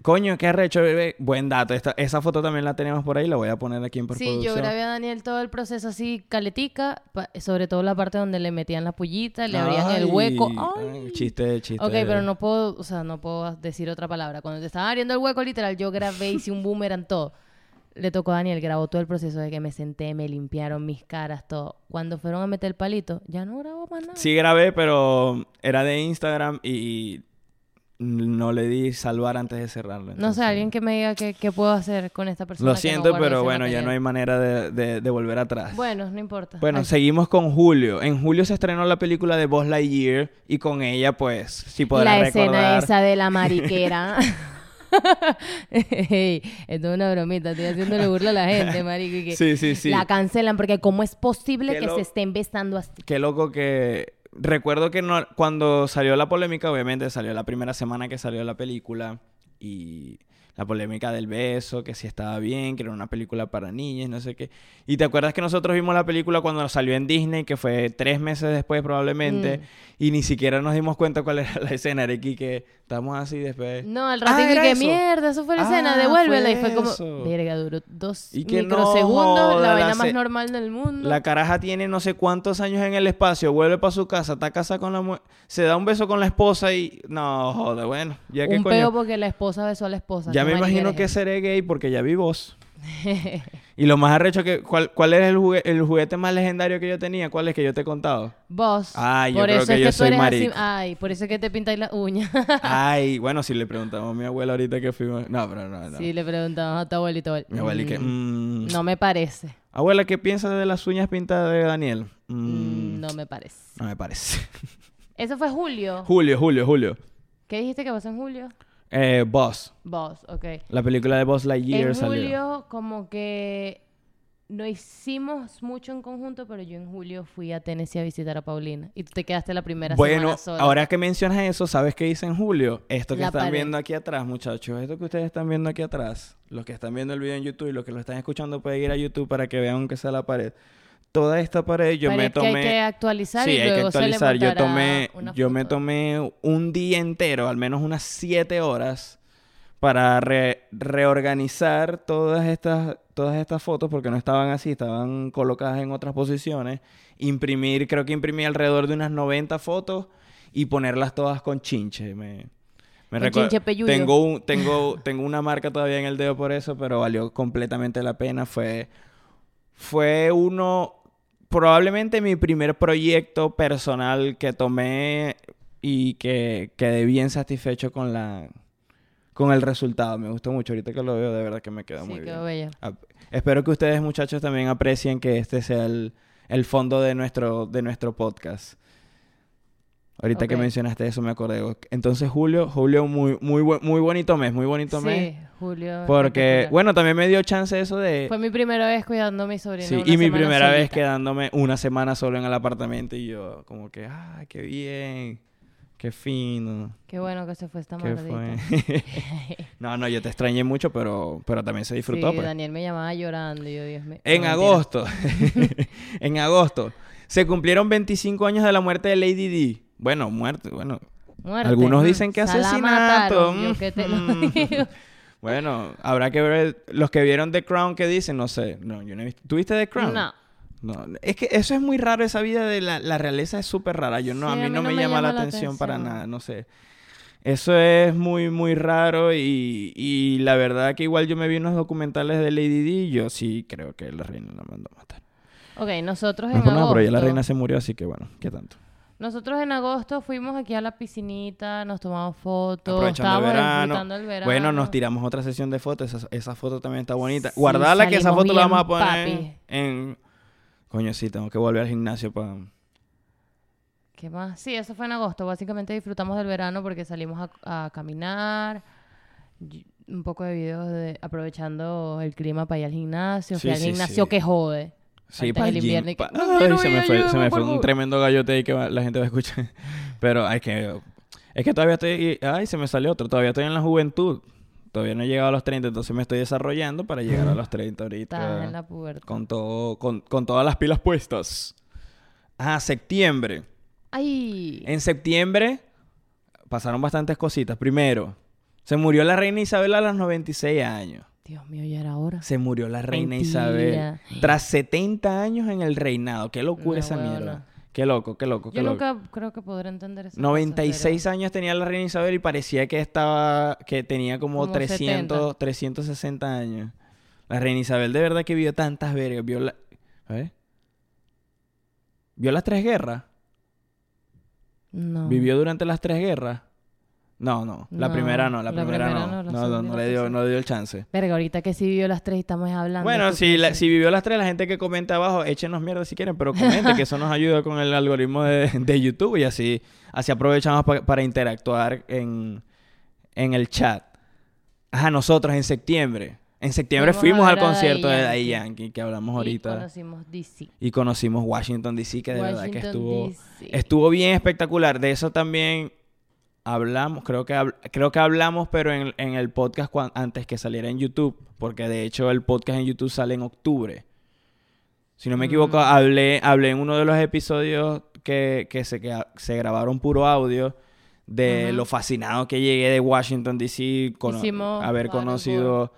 Coño, qué arrecho, bebé. Buen dato. Esta, esa foto también la tenemos por ahí. La voy a poner aquí en Sí, yo postproducción. grabé a Daniel todo el proceso así, caletica, pa- sobre todo la parte donde le metían la pullita, le abrían el hueco. ¡Ay! chiste, chiste. Ok, pero no puedo, o sea, no puedo decir otra palabra. Cuando te estaban abriendo el hueco, literal, yo grabé, hice un boomerang, todo. Le tocó a Daniel, grabó todo el proceso de que me senté, me limpiaron mis caras, todo. Cuando fueron a meter el palito, ya no grabó más nada. Sí grabé, pero era de Instagram y no le di salvar antes de cerrarlo. No sé, alguien que me diga qué, puedo hacer con esta persona. Lo no siento, pero bueno, ya no hay manera de, de- de volver atrás. Bueno, no importa. Bueno, Ay, seguimos con Julio. En julio se estrenó la película de Buzz Lightyear y con ella, pues, si podrás la escena recordar... esa de la mariquera. [LAUGHS] [LAUGHS] Ey, esto es una bromita, estoy haciéndole burla a la gente, marico. y que Sí, sí, sí. La cancelan porque cómo es posible Qué que lo- se estén besando así. Qué loco que... Recuerdo que no, cuando salió la polémica, obviamente salió la primera semana que salió la película y la polémica del beso, que si estaba bien, que era una película para niñas, no sé qué. Y te acuerdas que nosotros vimos la película cuando salió en Disney, que fue tres meses después probablemente, Mm. y ni siquiera nos dimos cuenta cuál era la escena, aquí que estamos así después. No, al Ah, ratito y ¿era que eso? mierda, eso fue la escena, Ah, devuélvela. Y fue como, verga, duró dos Y que no microsegundos, joda, la la vaina más normal del mundo. La caraja tiene no sé cuántos años en el espacio, vuelve para su casa, está casada con la mujer, se da un beso con la esposa y... No, joder, bueno, ya que Un coño... peo porque la esposa besó a la esposa. Ya me imagino que seré gay porque ya vi vos. [LAUGHS] Y lo más arrecho que... ¿Cuál, cuál era el, jugue- el juguete más legendario que yo tenía? ¿Cuál es que yo te he contado? Vos. Ay, yo por creo eso que es yo que soy eres así. marico. Ay, por eso es que te pintáis la uña. Ay, [LAUGHS] bueno, si le preguntamos a mi abuela ahorita que fuimos... No, pero no, no. Sí, le preguntamos a tu abuelito. Mi abuela y que... "Mm, mm, No me parece. Abuela, ¿qué piensas de las uñas pintadas de Daniel? Mm, Mm, No me parece. No me parece. Eso fue Julio. Julio, Julio, Julio. ¿Qué dijiste que pasó en julio? Eh, Boss. Vos, ok. La película de Boss Lightyear En salió. julio, como que no hicimos mucho en conjunto, pero yo en julio fui a Tennessee a visitar a Paulina. Y tú te quedaste la primera Bueno, semana sola. ahora que mencionas eso, ¿sabes qué hice en julio? Esto que La están pared. viendo aquí atrás, muchachos. Esto que ustedes están viendo aquí atrás. Los que están viendo el video en YouTube y los que lo están escuchando pueden ir a YouTube para que vean aunque sea la pared. Toda esta pared yo me que hay tomé... que actualizar Sí, y hay que se actualizar. Yo tomé, yo me tomé un día entero, al menos unas siete horas, para re- reorganizar todas estas, todas estas fotos, porque no estaban así, estaban colocadas en otras posiciones. Imprimir, creo que imprimí alrededor de unas 90 fotos y ponerlas todas con chinche. Me, me Con recuer- chinche peyuyo. tengo, un, [LAUGHS] tengo, tengo una marca todavía en el dedo por eso, pero valió completamente la pena. Fue, fue uno, probablemente mi primer proyecto personal que tomé y que quedé bien satisfecho con la con el resultado. Me gustó mucho. Ahorita que lo veo, de verdad que me queda Sí, muy quedó bien. Ap- Espero que ustedes, muchachos, también aprecien que este sea el, el fondo de nuestro, de nuestro podcast. Ahorita que mencionaste eso me acordé. Entonces, Julio, Julio, muy, muy, muy bonito mes, muy bonito mes. Sí, Julio. Porque, bueno, también me dio chance eso de... Fue mi primera vez cuidando a mi sobrina. Sí, y mi primera vez quedándome una semana solo en el apartamento y yo como que, ah, qué bien, qué fino, Qué bueno que se fue esta maldita. [LAUGHS] no, no, yo te extrañé mucho, pero, pero también se disfrutó. sí, pues. Daniel me llamaba llorando y yo, Dios mío. En No, agosto, [LAUGHS] [LAUGHS] en agosto, se cumplieron 25 años de la muerte de Lady D. Bueno, muerte, bueno. Muerte. Algunos dicen que asesinato. mataron, yo que te lo Mm. digo. [LAUGHS] [LAUGHS] Bueno, habrá que ver los que vieron The Crown que dicen, no sé. No, yo no he visto. ¿Tuviste The Crown? No. No, es que eso es muy raro, esa vida de la, la realeza es súper rara. Yo no, Sí, a mí no me llama, la atención, para nada, no sé. Eso es muy, muy raro y, y la verdad que igual yo me vi unos documentales de Lady Di y yo sí creo que la reina la mandó a matar. Ok, nosotros No en agosto. pero ya la reina se murió, así que bueno, ¿qué tanto? Nosotros en agosto fuimos aquí a la piscinita, nos tomamos fotos, Aprovechando el estábamos verano. disfrutando el verano. Bueno, nos tiramos otra sesión de fotos, esa, esa foto también está bonita. Sí, Guardala que esa foto la vamos a poner papi. en... Coño, sí, tengo que volver al gimnasio para... ¿Qué más? Sí, eso fue en agosto. Básicamente disfrutamos del verano porque salimos a, a caminar. Un poco de videos de aprovechando el clima para ir al gimnasio. Fui Sí, al sí, gimnasio que jode. Sí, para el invierno y que, pa- "No Ay, se me fue, se me fue un favor". tremendo gallote ahí que va- la gente va a escuchar. [LAUGHS] Pero hay que... Es que todavía estoy... Ay, se me salió otro. Todavía estoy en la juventud. Todavía no he llegado a los 30, entonces me estoy desarrollando para llegar a los 30 Estás ahorita. en la pubertad. Con todo... Con, con todas las pilas puestas. Ah, septiembre. ¡Ay! En septiembre pasaron bastantes cositas. Primero, se murió la reina Isabel a los 96 años. Dios mío, ya era hora. Se murió la reina Mentira. Isabel. Tras 70 años en el reinado. Qué locura esa mierda. Qué loco, qué loco, qué Yo loco. nunca creo que podré entender eso. 96 años tenía la reina Isabel y parecía que estaba, que tenía como, Como 300, 70. 360 años. La reina Isabel de verdad que vio tantas vergas. Vio la... a ver. ¿Vio las tres guerras? No. ¿Vivió durante las tres guerras? No, no. La No, primera no, la, la primera, primera no. no, No, no, no y le dio, no le dio el chance. Verga, ahorita que sí vivió las tres y estamos hablando. Bueno, ¿tú si, la- si vivió las tres, la gente que comenta abajo, échenos mierda si quieren, pero [LAUGHS] comente, que eso nos ayuda con el algoritmo de, de YouTube y así, así aprovechamos pa- para interactuar en, en el chat. Ajá, nosotros en septiembre. En septiembre Fuimos fuimos al concierto de Daddy Yankee. Que hablamos Y ahorita. conocimos DC. Y conocimos Washington DC, que de verdad que Washington, estuvo, D.C.. estuvo bien espectacular. De eso también hablamos, creo que, habl- creo que hablamos, pero en, en el podcast antes que saliera en YouTube, porque de hecho el podcast en YouTube sale en octubre. Si no me equivoco, Mm. hablé, hablé en uno de los episodios que, que, se, que se grabaron puro audio de lo fascinado que llegué de Washington DC, Hicimos haber conocido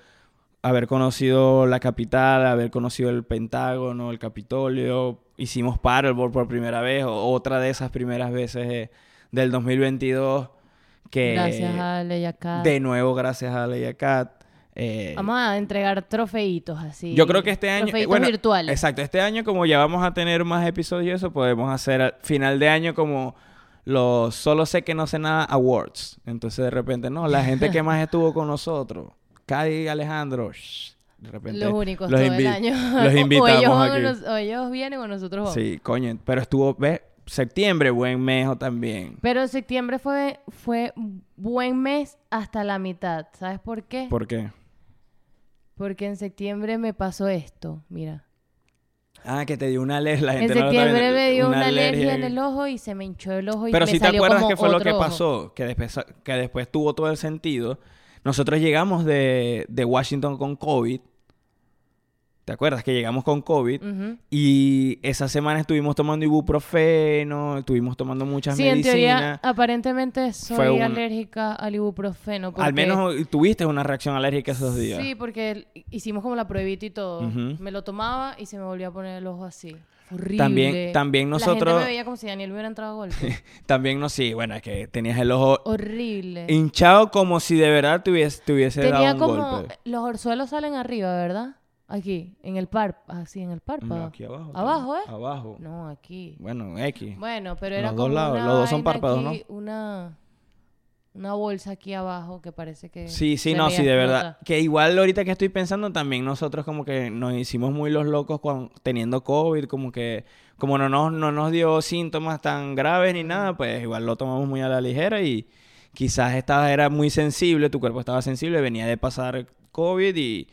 haber conocido la capital, haber conocido el Pentágono, el Capitolio, hicimos Paddleboard por primera vez, o- otra de esas primeras veces eh, del 2022 que Gracias a Leyacat. de nuevo gracias a Leia Cat. eh, Vamos a entregar trofeitos así. yo creo que este año, Trofeitos bueno, virtuales. exacto, este año como ya vamos a tener más episodios y eso, podemos hacer al final de año como los solo sé que no sé nada awards. Entonces de repente, no, la gente que más estuvo con nosotros, Cady y Alejandro, shh, de repente Los únicos los todo el año. Los invitamos [LAUGHS] o ellos, aquí. nos- o ellos vienen o nosotros vamos. Sí, coño, pero estuvo, ¿ves? Septiembre, buen mes también. Pero septiembre fue, fue buen mes hasta la mitad. ¿Sabes por qué? ¿Por qué? Porque en septiembre me pasó esto. Mira. Ah, que te dio una alergia. La En gente está septiembre me dio una, alergia en el ojo y se me hinchó el ojo y Pero me si te acuerdas que fue lo que ojo. pasó, que después, que después tuvo todo el sentido. Nosotros llegamos de, de Washington con COVID. ¿Te acuerdas que llegamos con COVID? Y esa semana estuvimos tomando ibuprofeno, estuvimos tomando muchas Sí, en teoría, medicinas. aparentemente soy un- alérgica al ibuprofeno. Al menos tuviste una reacción alérgica esos días. Sí, porque hicimos como la pruebita y todo. Me lo tomaba y se me volvía a poner el ojo así. Horrible. También- también La nosotros- gente me veía como si Daniel hubiera entrado a golpe. [LAUGHS] También no, sí, bueno, es que tenías el ojo Horrible. hinchado como si de verdad te hubiese, te hubiese Tenía dado un como... golpe. Los orzuelos salen arriba, ¿verdad? Aquí, en el par... Así, en el párpado. No, aquí abajo. ¿Abajo, eh? Abajo. No, aquí. Bueno, X. Bueno, pero Los era dos como lados, una los dos son párpados, aquí, Una... Una bolsa aquí abajo que parece que... Sí, sí, no, sí, de verdad. Que igual ahorita que estoy pensando también nosotros como que nos hicimos muy los locos cuando, teniendo COVID, como que como no nos, no nos dio síntomas tan graves ni nada, pues igual lo tomamos muy a la ligera y quizás esta era muy sensible, tu cuerpo estaba sensible, venía de pasar COVID y,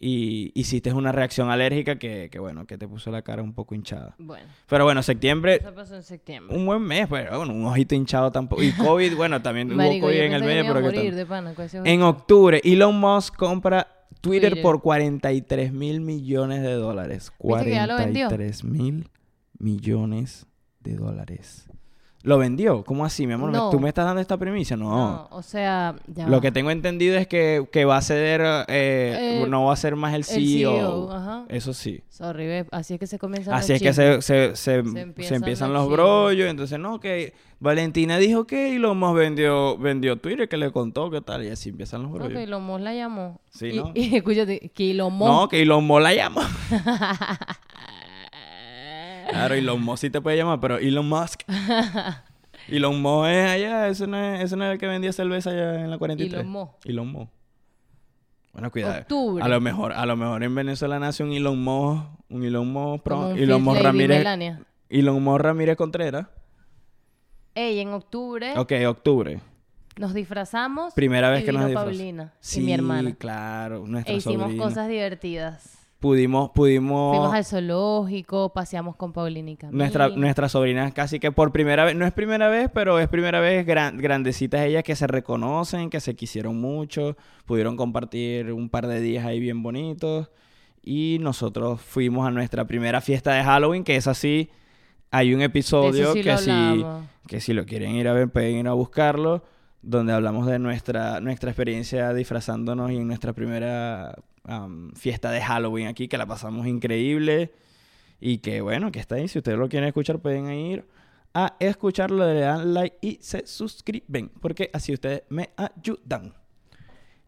y hiciste una reacción alérgica que, que bueno, que te puso la cara un poco hinchada. Bueno, Pero bueno, septiembre, eso pasó en septiembre. un buen mes, pero bueno, un ojito hinchado tampoco. Y COVID, bueno, también hubo Marico, COVID yo en el pensé que medio, me iba pero que de pana en octubre, Elon Musk compra Twitter, Twitter. por 43 mil millones de dólares. ¿Viste que ya lo vendió? 43 mil millones de dólares. ¿Lo vendió? ¿Cómo así, mi amor? ¿Me- No. ¿Tú me estás dando esta premisa? No. No, o sea, ya Lo va. que tengo entendido es que, que va a ceder, eh, Eh, no va a ser más el el CEO. CEO, ajá. Eso sí. Sorry, así es que se comienzan Así es los que chismes. se, se, se, Se se empiezan empiezan los los brollos. Entonces, no, que Valentina dijo que Elon Musk vendió, vendió Twitter, que le contó qué tal. Y así empiezan los No, brollos. que Elon Musk la llamó. Sí, y, ¿no? [LAUGHS] y escúchate, que Elon Musk... No, que Elon Musk la llama. [LAUGHS] Claro, Elon Musk sí te puede llamar, pero Elon Musk. [LAUGHS] Elon Musk es allá, ese no es, ese no es el que vendía cerveza allá en la 43. Elon Musk. Elon Musk. Bueno, cuidado. Octubre. A lo mejor, a lo mejor en Venezuela nace un Elon Musk, un Elon Musk, pro- Elon Musk Ramírez, Melania. Elon Musk Ramírez Contreras. Ey, en octubre Ok, octubre. nos disfrazamos. Primera vez y que nos disfrazamos. Paulina Sí, y mi hermana. claro, E hicimos sobrina. cosas divertidas. Pudimos, pudimos... Fuimos al zoológico, paseamos con Paulina y Camila. Nuestra, nuestra sobrina casi que por primera vez, no es primera vez, pero es primera vez gran- grandecitas ellas que se reconocen, que se quisieron mucho, pudieron compartir un par de días ahí bien bonitos. Y nosotros fuimos a nuestra primera fiesta de Halloween, que es así, hay un episodio sí que si, que si lo quieren ir a ver pueden ir a buscarlo, donde hablamos de nuestra, nuestra experiencia disfrazándonos y en nuestra primera am, fiesta de Halloween aquí, que la pasamos increíble. Y que bueno, que está ahí. Si ustedes lo quieren escuchar, pueden ir a escucharlo, le dan like y se suscriben. Porque así ustedes me ayudan.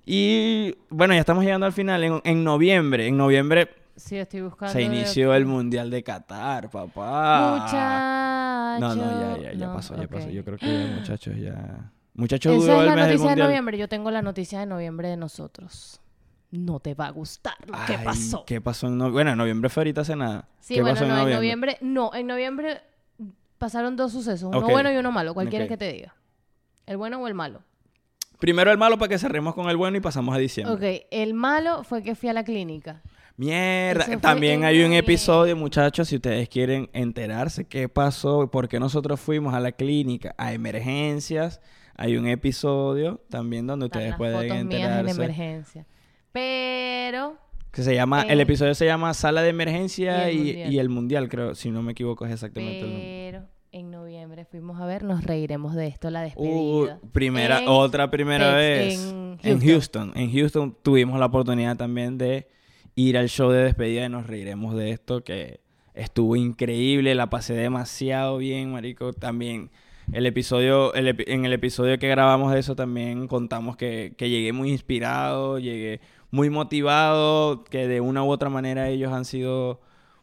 Y bueno, ya estamos llegando al final. En, en noviembre, en noviembre Sí, estoy buscando. se de- inició el Mundial de Qatar, papá. Muchacho. No, no, ya, ya, ya No, pasó, ya ok. pasó. Yo creo que ya, muchachos, ya. Muchachos, Esa duró es el la noticia de noviembre. Yo tengo la noticia de noviembre de nosotros. No te va a gustar lo que Ay, pasó. ¿Qué pasó en noviembre? Bueno, en noviembre fue ahorita hace nada. Sí, ¿Qué bueno, pasó no, en noviembre? No, en noviembre pasaron dos sucesos. Uno bueno y uno malo. Cualquiera que te diga. ¿El bueno o el malo? Primero el malo para que cerremos con el bueno y pasamos a diciembre. Ok, el malo fue que fui a la clínica. Mierda. Eso También hay un noviembre. episodio, muchachos, si ustedes quieren enterarse qué pasó, por qué nosotros fuimos a la clínica, a emergencias, hay un episodio también donde Están ustedes las pueden fotos mías en enterarse. emergencia. Pero Que se llama, el Eh, episodio se llama Sala de Emergencia y el y, Mundial. y el Mundial, creo, si no me equivoco es exactamente el nombre. pero en noviembre fuimos a ver, nos reiremos de esto, la Uh, despedida. primera, En otra primera vez. en En Houston. En Houston tuvimos la oportunidad también de ir al show de despedida y nos reiremos de esto que estuvo increíble, la pasé demasiado bien, marico. También el episodio, el en el episodio que grabamos de eso también contamos que, que llegué muy inspirado, llegué muy motivado, que de una u otra manera ellos han sido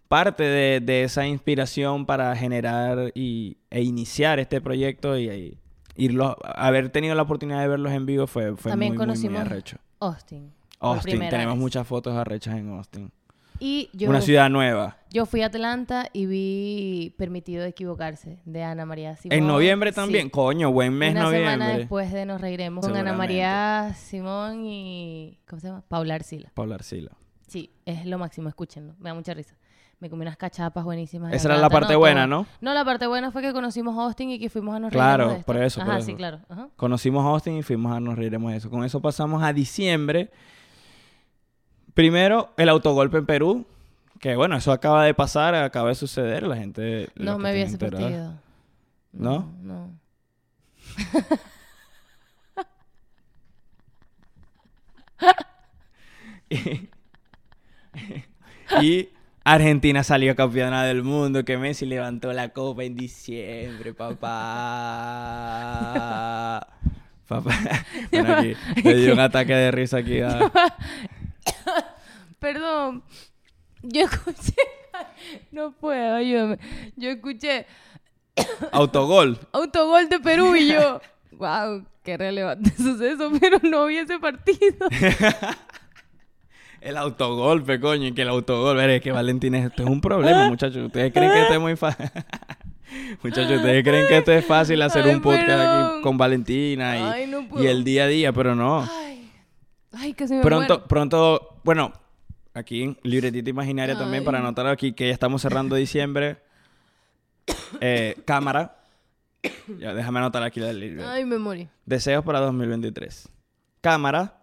parte de, de esa inspiración para generar y, e iniciar este proyecto y, y irlos, haber tenido la oportunidad de verlos en vivo fue, fue También muy, muy, muy conocimos arrecho. Austin. Austin, tenemos vez. muchas fotos arrechas en Austin. Y yo, Una ciudad nueva. yo fui a Atlanta y vi Permitido equivocarse de Ana María Simón. En noviembre Sí. también, coño, buen mes Una semana noviembre. después de Nos Reiremos con Ana. María Simón y... ¿Cómo se llama? Paula Arcila. Paula Arcila. Sí, es lo máximo, escúchenlo. Me da mucha risa. Me comí unas cachapas buenísimas. en Esa era la parte no, buena, todo. ¿no? No, la parte buena fue que conocimos Austin y que fuimos a Nos Claro, Reiremos de por eso, por Ajá, eso. sí, claro. Ajá. Conocimos Austin y fuimos a nos reiremos de eso. Con eso pasamos a diciembre. Primero, el autogolpe en Perú. Que bueno, eso acaba de pasar, acaba de suceder. La gente. No me vi estén ese enterados. partido. ¿No? No. [LAUGHS] y Argentina salió campeona del mundo, que Messi levantó la copa en diciembre, papá. [LAUGHS] papá. [LAUGHS] Bueno, aquí dio un ataque de risa aquí. Perdón. Yo escuché. [LAUGHS] No puedo, ayúdame. Yo escuché [COUGHS] Autogol. autogol de Perú y yo. [LAUGHS] ¡Wow! Qué relevante suceso, [LAUGHS] pero no vi ese partido. El autogolpe, coño, y que el autogol, es que Valentín, esto es un problema, muchachos. Ustedes creen que esto es muy fácil. muchachos, ustedes creen que esto es fácil hacer Ay, un podcast aquí con Valentina y, Ay, no puedo. y el día a día, pero no. Ay, ay, que se me Pronto, muero. pronto, bueno, aquí en libretita imaginaria también para anotar aquí que ya estamos cerrando [LAUGHS] diciembre. Eh, cámara. Ya, déjame anotar aquí la libreta. Ay, me morí. Deseos para 2023. Cámara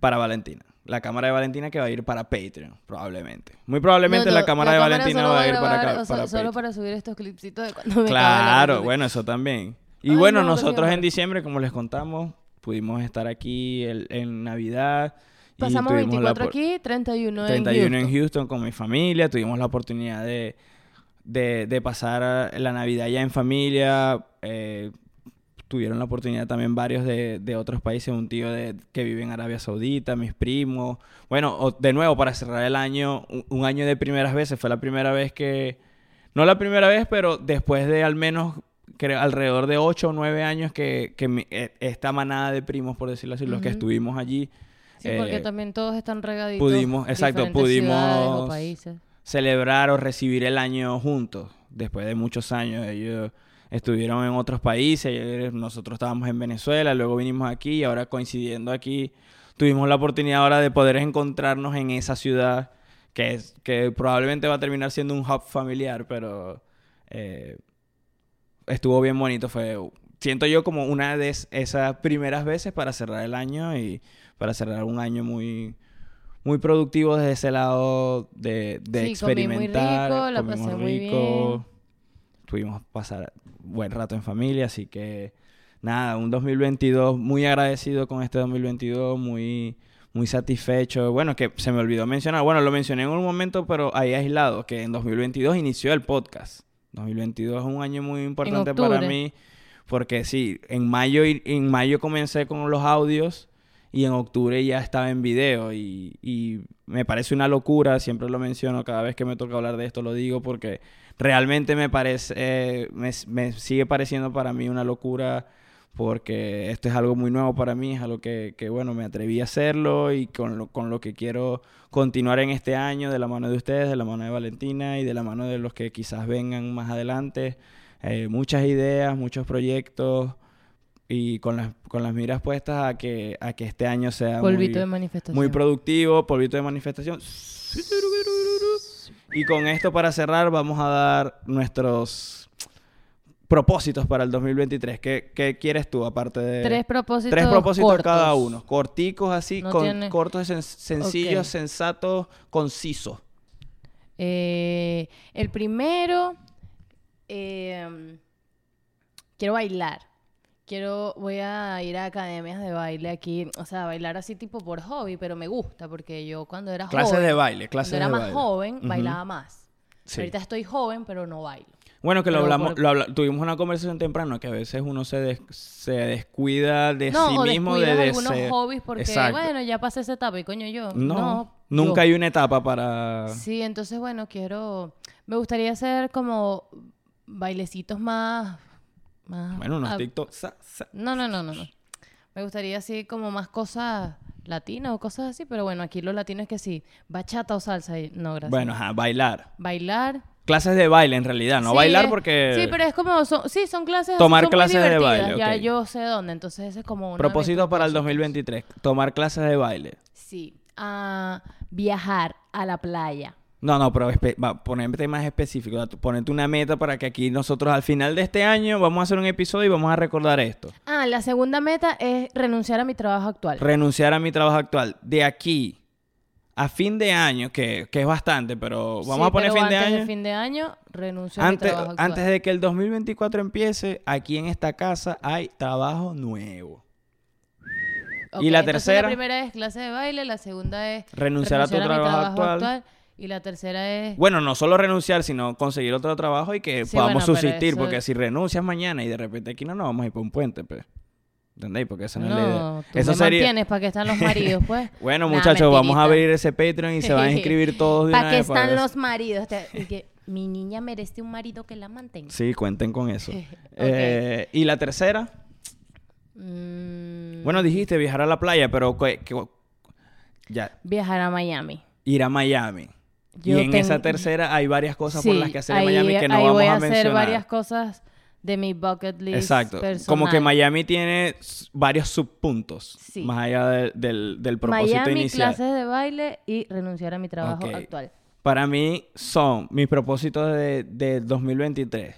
para Valentina. La cámara de Valentina que va a ir para Patreon, probablemente. Muy probablemente No, no, la cámara de Valentina va a ir para, acá, para Solo Patreon. para subir estos clipsitos de cuando me Claro, bueno, eso también. Y Ay, bueno, no, nosotros en diciembre, como les contamos, pudimos estar aquí el- en Navidad. Pasamos tuvimos la 24 por- aquí, 31, 31 en en Houston. Houston con mi familia. Tuvimos la oportunidad de, de, de pasar la Navidad ya en familia. eh, tuvieron la oportunidad también varios de, de otros países. Un tío de, que vive en Arabia Saudita, mis primos. Bueno, o- de nuevo, para cerrar el año, un, un año de primeras veces. Fue la primera vez que... No la primera vez, pero después de al menos creo, alrededor de 8 o 9 años que, que mi- eh, esta manada de primos, por decirlo así, los que estuvimos allí, Sí, porque eh, también todos están regaditos. pudimos- exacto, o pudimos- países. celebrar o recibir el año juntos. Después de muchos años, ellos estuvieron en otros países, eh, nosotros estábamos en Venezuela, luego vinimos aquí y ahora coincidiendo aquí, tuvimos la oportunidad ahora de poder encontrarnos en esa ciudad que, es, que probablemente va a terminar siendo un hub familiar, pero eh, estuvo bien bonito. Fue, siento yo como una de es- esas primeras veces para cerrar el año y para cerrar un año muy muy productivo desde ese lado de, de Sí, comí muy experimentar. rico, la pasé muy rico, bien. Tuvimos pasar buen rato en familia, así que nada, un 2022 muy agradecido con este 2022, muy muy satisfecho. Bueno, que se me olvidó mencionar, bueno, lo mencioné en un momento, pero ahí aislado, que en 2022 inició el podcast. 2022 es un año muy importante para mí porque sí, en mayo en mayo comencé con los audios y en octubre ya estaba en video y, me parece una locura, siempre lo menciono, cada vez que me toca hablar de esto lo digo porque realmente me parece, eh, me, me sigue pareciendo para mí una locura porque esto es algo muy nuevo para mí, es algo que, que, bueno, me atreví a hacerlo y con lo, con lo que quiero continuar en este año de la mano de ustedes, de la mano de Valentina y de la mano de los que quizás vengan más adelante. Eh, muchas ideas, muchos proyectos y con las, con las miras puestas a que, a que este año sea Polvito de muy, manifestación. muy productivo, polvito de manifestación. Y con esto para cerrar vamos a dar nuestros propósitos para el 2023. ¿Qué, qué quieres tú aparte de... Tres propósitos Tres propósitos cortos. cada uno. Corticos así, No con, tiene- cortos, sen- sencillos, sensatos, concisos. Eh, el primero, eh, quiero bailar. Quiero, voy a ir a academias de baile aquí, o sea, bailar así tipo por hobby, pero me gusta porque yo cuando era Clases joven, de baile, clases cuando era de más baile. joven, bailaba más. Sí. Ahorita estoy joven, pero no bailo. Bueno, que lo Pero hablamos, por- lo habla- tuvimos una conversación temprano que a veces uno se, des- se descuida de no, sí o mismo de, de algunos ser- hobbies porque, Exacto. bueno, ya pasé esa etapa y coño yo. No, No, nunca yo. hay una etapa para... Sí, entonces, bueno, quiero... Me gustaría hacer como bailecitos más... más Bueno, unos ah, TikTok. sa- sa- No, no, no, no, no. Me gustaría así como más cosas latinas o cosas así, pero bueno, aquí lo latino es que sí, bachata o salsa, y- no, gracias. Bueno, ajá, bailar. Bailar. Clases de baile en realidad, no Sí, bailar porque... Sí, pero es como, son, sí, son clases Tomar son muy clases de baile, Ya yo sé dónde, entonces ese es como uno Propósitos para el propósitos. 2023. Tomar clases de baile. Sí, a viajar a la playa. No, no, pero va, ponerte más específico. Ponerte una meta para que aquí nosotros al final de este año vamos a hacer un episodio y vamos a recordar esto. Ah, la segunda meta es renunciar a mi trabajo actual. Renunciar a mi trabajo actual. De aquí a fin de año, que, que es bastante, pero vamos Sí, a poner pero fin de antes año. fin de año, renuncio a mi Antes, trabajo actual. antes de que el 2024 empiece, aquí en esta casa hay trabajo nuevo. ¿Y la tercera? La primera es clase de baile, la segunda es Renunciar a tu mi trabajo actual. Y la tercera es Bueno, no solo renunciar, sino conseguir otro trabajo y que Sí, podamos bueno, subsistir. eso- Porque si renuncias mañana y de repente aquí no nos vamos a ir por un puente, pues. ¿Entendéis? Porque esa no, es la idea. tú Eso me sería. mantienes para que están los maridos, pues. [LAUGHS] Bueno, Nah, muchachos, vamos a abrir ese Patreon y se van a [LAUGHS] inscribir todos de una ¿Para para están los maridos? [LAUGHS] Te- y que mi niña merece un marido que la mantenga. Sí, cuenten con eso. Eh, ¿Y la tercera? Mm, Bueno, dijiste viajar a la playa, pero que- que- ya, viajar a Miami. ir a Miami. Yo y en ten- esa tercera hay varias cosas por las que hacer en Miami que no ahí vamos voy a a hacer mencionar. varias cosas de mi bucket list Exacto. personal. Como que Miami tiene varios subpuntos. Sí. Más allá de- del, del propósito Miami, inicial. clases de baile y renunciar a mi trabajo actual. Para mí son mis propósitos de, de 2023.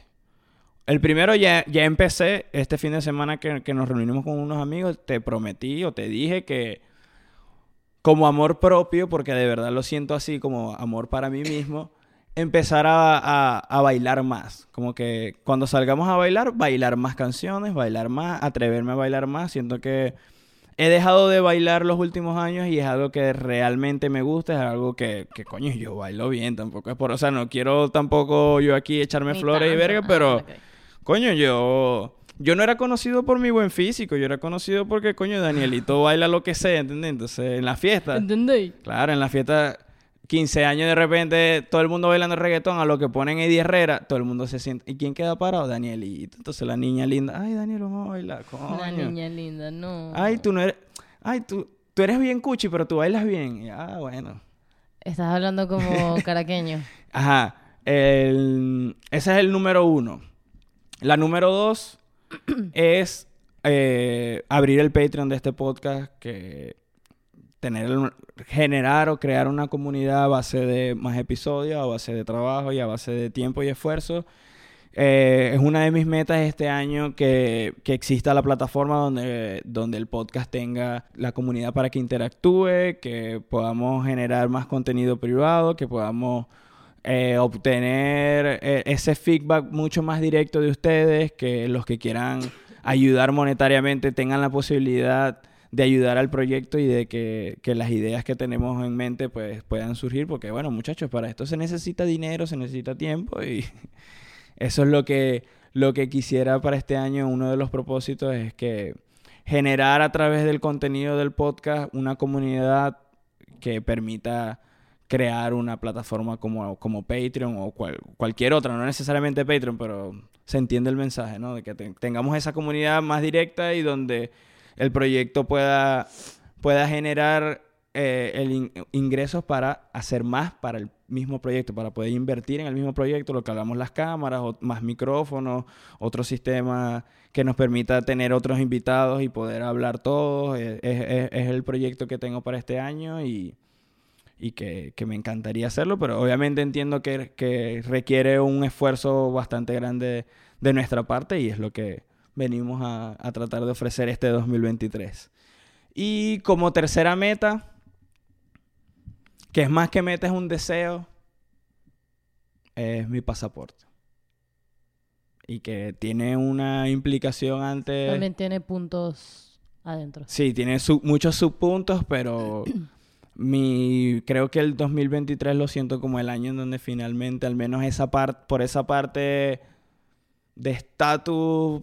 El primero ya, ya empecé este fin de semana que, que nos reunimos con unos amigos. Te prometí o te dije que como amor propio, porque de verdad lo siento así como amor para mí mismo, empezar a, a- a bailar más. Como que cuando salgamos a bailar, bailar más canciones, bailar más, atreverme a bailar más. Siento que he dejado de bailar los últimos años y es algo que realmente me gusta, es algo que, que coño, yo bailo bien, tampoco es por, o sea, no quiero tampoco yo aquí echarme Ni flores y verga, Ah, pero ok. coño, yo yo no era conocido por mi buen físico, yo era conocido porque coño, Danielito [LAUGHS] baila lo que sea, ¿entendés? Entonces, en la fiesta, ¿Entendéis? claro, en la fiesta 15 años de repente todo el mundo bailando reggaetón, a lo que ponen Eddie Herrera, todo el mundo se siente, ¿y quién queda parado? Danielito. Entonces la niña linda, ay, Daniel, vamos a bailar, coño. La niña linda, no. Ay, tú no eres. Ay, tú, tú eres bien cuchi, pero tú bailas bien. Y, ah, bueno. Estás hablando como [LAUGHS] caraqueño. Ajá. El- ese es el número uno. La número dos es eh, abrir el Patreon de este podcast, que tener generar o crear una comunidad a base de más episodios, a base de trabajo y a base de tiempo y esfuerzo. Eh, es una de mis metas este año que, que exista la plataforma donde, donde el podcast tenga la comunidad para que interactúe, que podamos generar más contenido privado, que podamos eh, obtener eh, ese feedback mucho más directo de ustedes, que los que quieran ayudar monetariamente tengan la posibilidad de ayudar al proyecto y de que, que las ideas que tenemos en mente pues puedan surgir, porque bueno muchachos, para esto se necesita dinero, se necesita tiempo y [LAUGHS] eso es lo que, lo que quisiera para este año, uno de los propósitos es que generar a través del contenido del podcast una comunidad que permita crear una plataforma como, como Patreon o cual- cualquier otra, no necesariamente Patreon, pero se entiende el mensaje, ¿no? De que te- tengamos esa comunidad más directa y donde el proyecto pueda, pueda generar eh, el in- ingresos para hacer más para el mismo proyecto, para poder invertir en el mismo proyecto, lo que hablamos las cámaras, o- más micrófonos, otro sistema que nos permita tener otros invitados y poder hablar todos. Eh, es- es el proyecto que tengo para este año y, y que, que me encantaría hacerlo, pero obviamente entiendo que, que requiere un esfuerzo bastante grande de nuestra parte y es lo que venimos a, a tratar de ofrecer este 2023. Y como tercera meta, que es más que meta, es un deseo, es mi pasaporte. Y que tiene una implicación antes... También tiene puntos adentro. Sí, tiene su- muchos subpuntos, pero [CLEARS THROAT] mi creo que el 2023 lo siento como el año en donde finalmente, al menos esa parte, por esa parte de estatus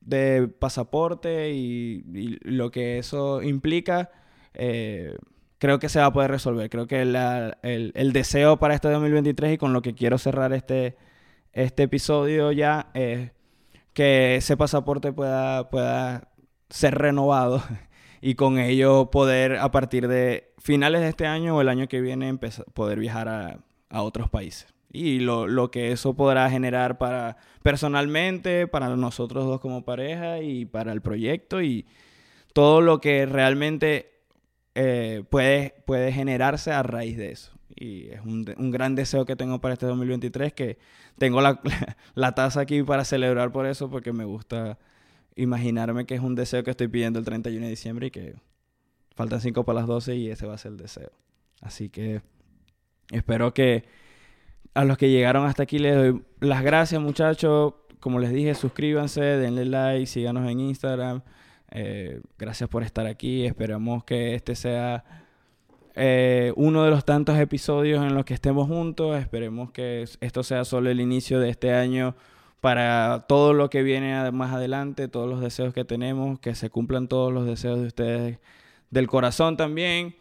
de pasaporte y, y lo que eso implica, eh, creo que se va a poder resolver. Creo que la- el, el deseo para este 2023 y con lo que quiero cerrar este, este episodio ya es que ese pasaporte pueda, pueda ser renovado [LAUGHS] y con ello poder a partir de finales de este año o el año que viene empezar, poder viajar a, a otros países. Y lo, lo que eso podrá generar para personalmente, para nosotros dos como pareja y para el proyecto y todo lo que realmente eh, puede, puede generarse a raíz de eso. Y es un, un gran deseo que tengo para este 2023, que tengo la, [LAUGHS] la taza aquí para celebrar por eso, porque me gusta imaginarme que es un deseo que estoy pidiendo el 31 de diciembre y que faltan 5 para las 12 y ese va a ser el deseo. Así que espero que a los que llegaron hasta aquí les doy las gracias, muchachos. Como les dije, suscríbanse, denle like, síganos en Instagram. Eh, gracias por estar aquí. Esperamos que este sea eh, uno de los tantos episodios en los que estemos juntos. Esperemos que esto sea solo el inicio de este año para todo lo que viene más adelante, todos los deseos que tenemos, que se cumplan todos los deseos de ustedes del corazón también.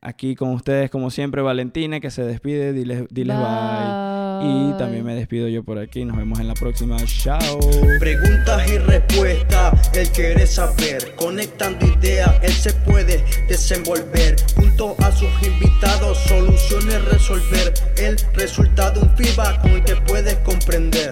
Aquí con ustedes, como siempre, Valentina, que se despide, diles, diles bye. Y también me despido yo por aquí. Nos vemos en la próxima. Chao. Preguntas y respuestas, él quiere saber. Conectando ideas, él se puede desenvolver. Junto a sus invitados, soluciones resolver. El resultado, un feedback con el que puedes comprender.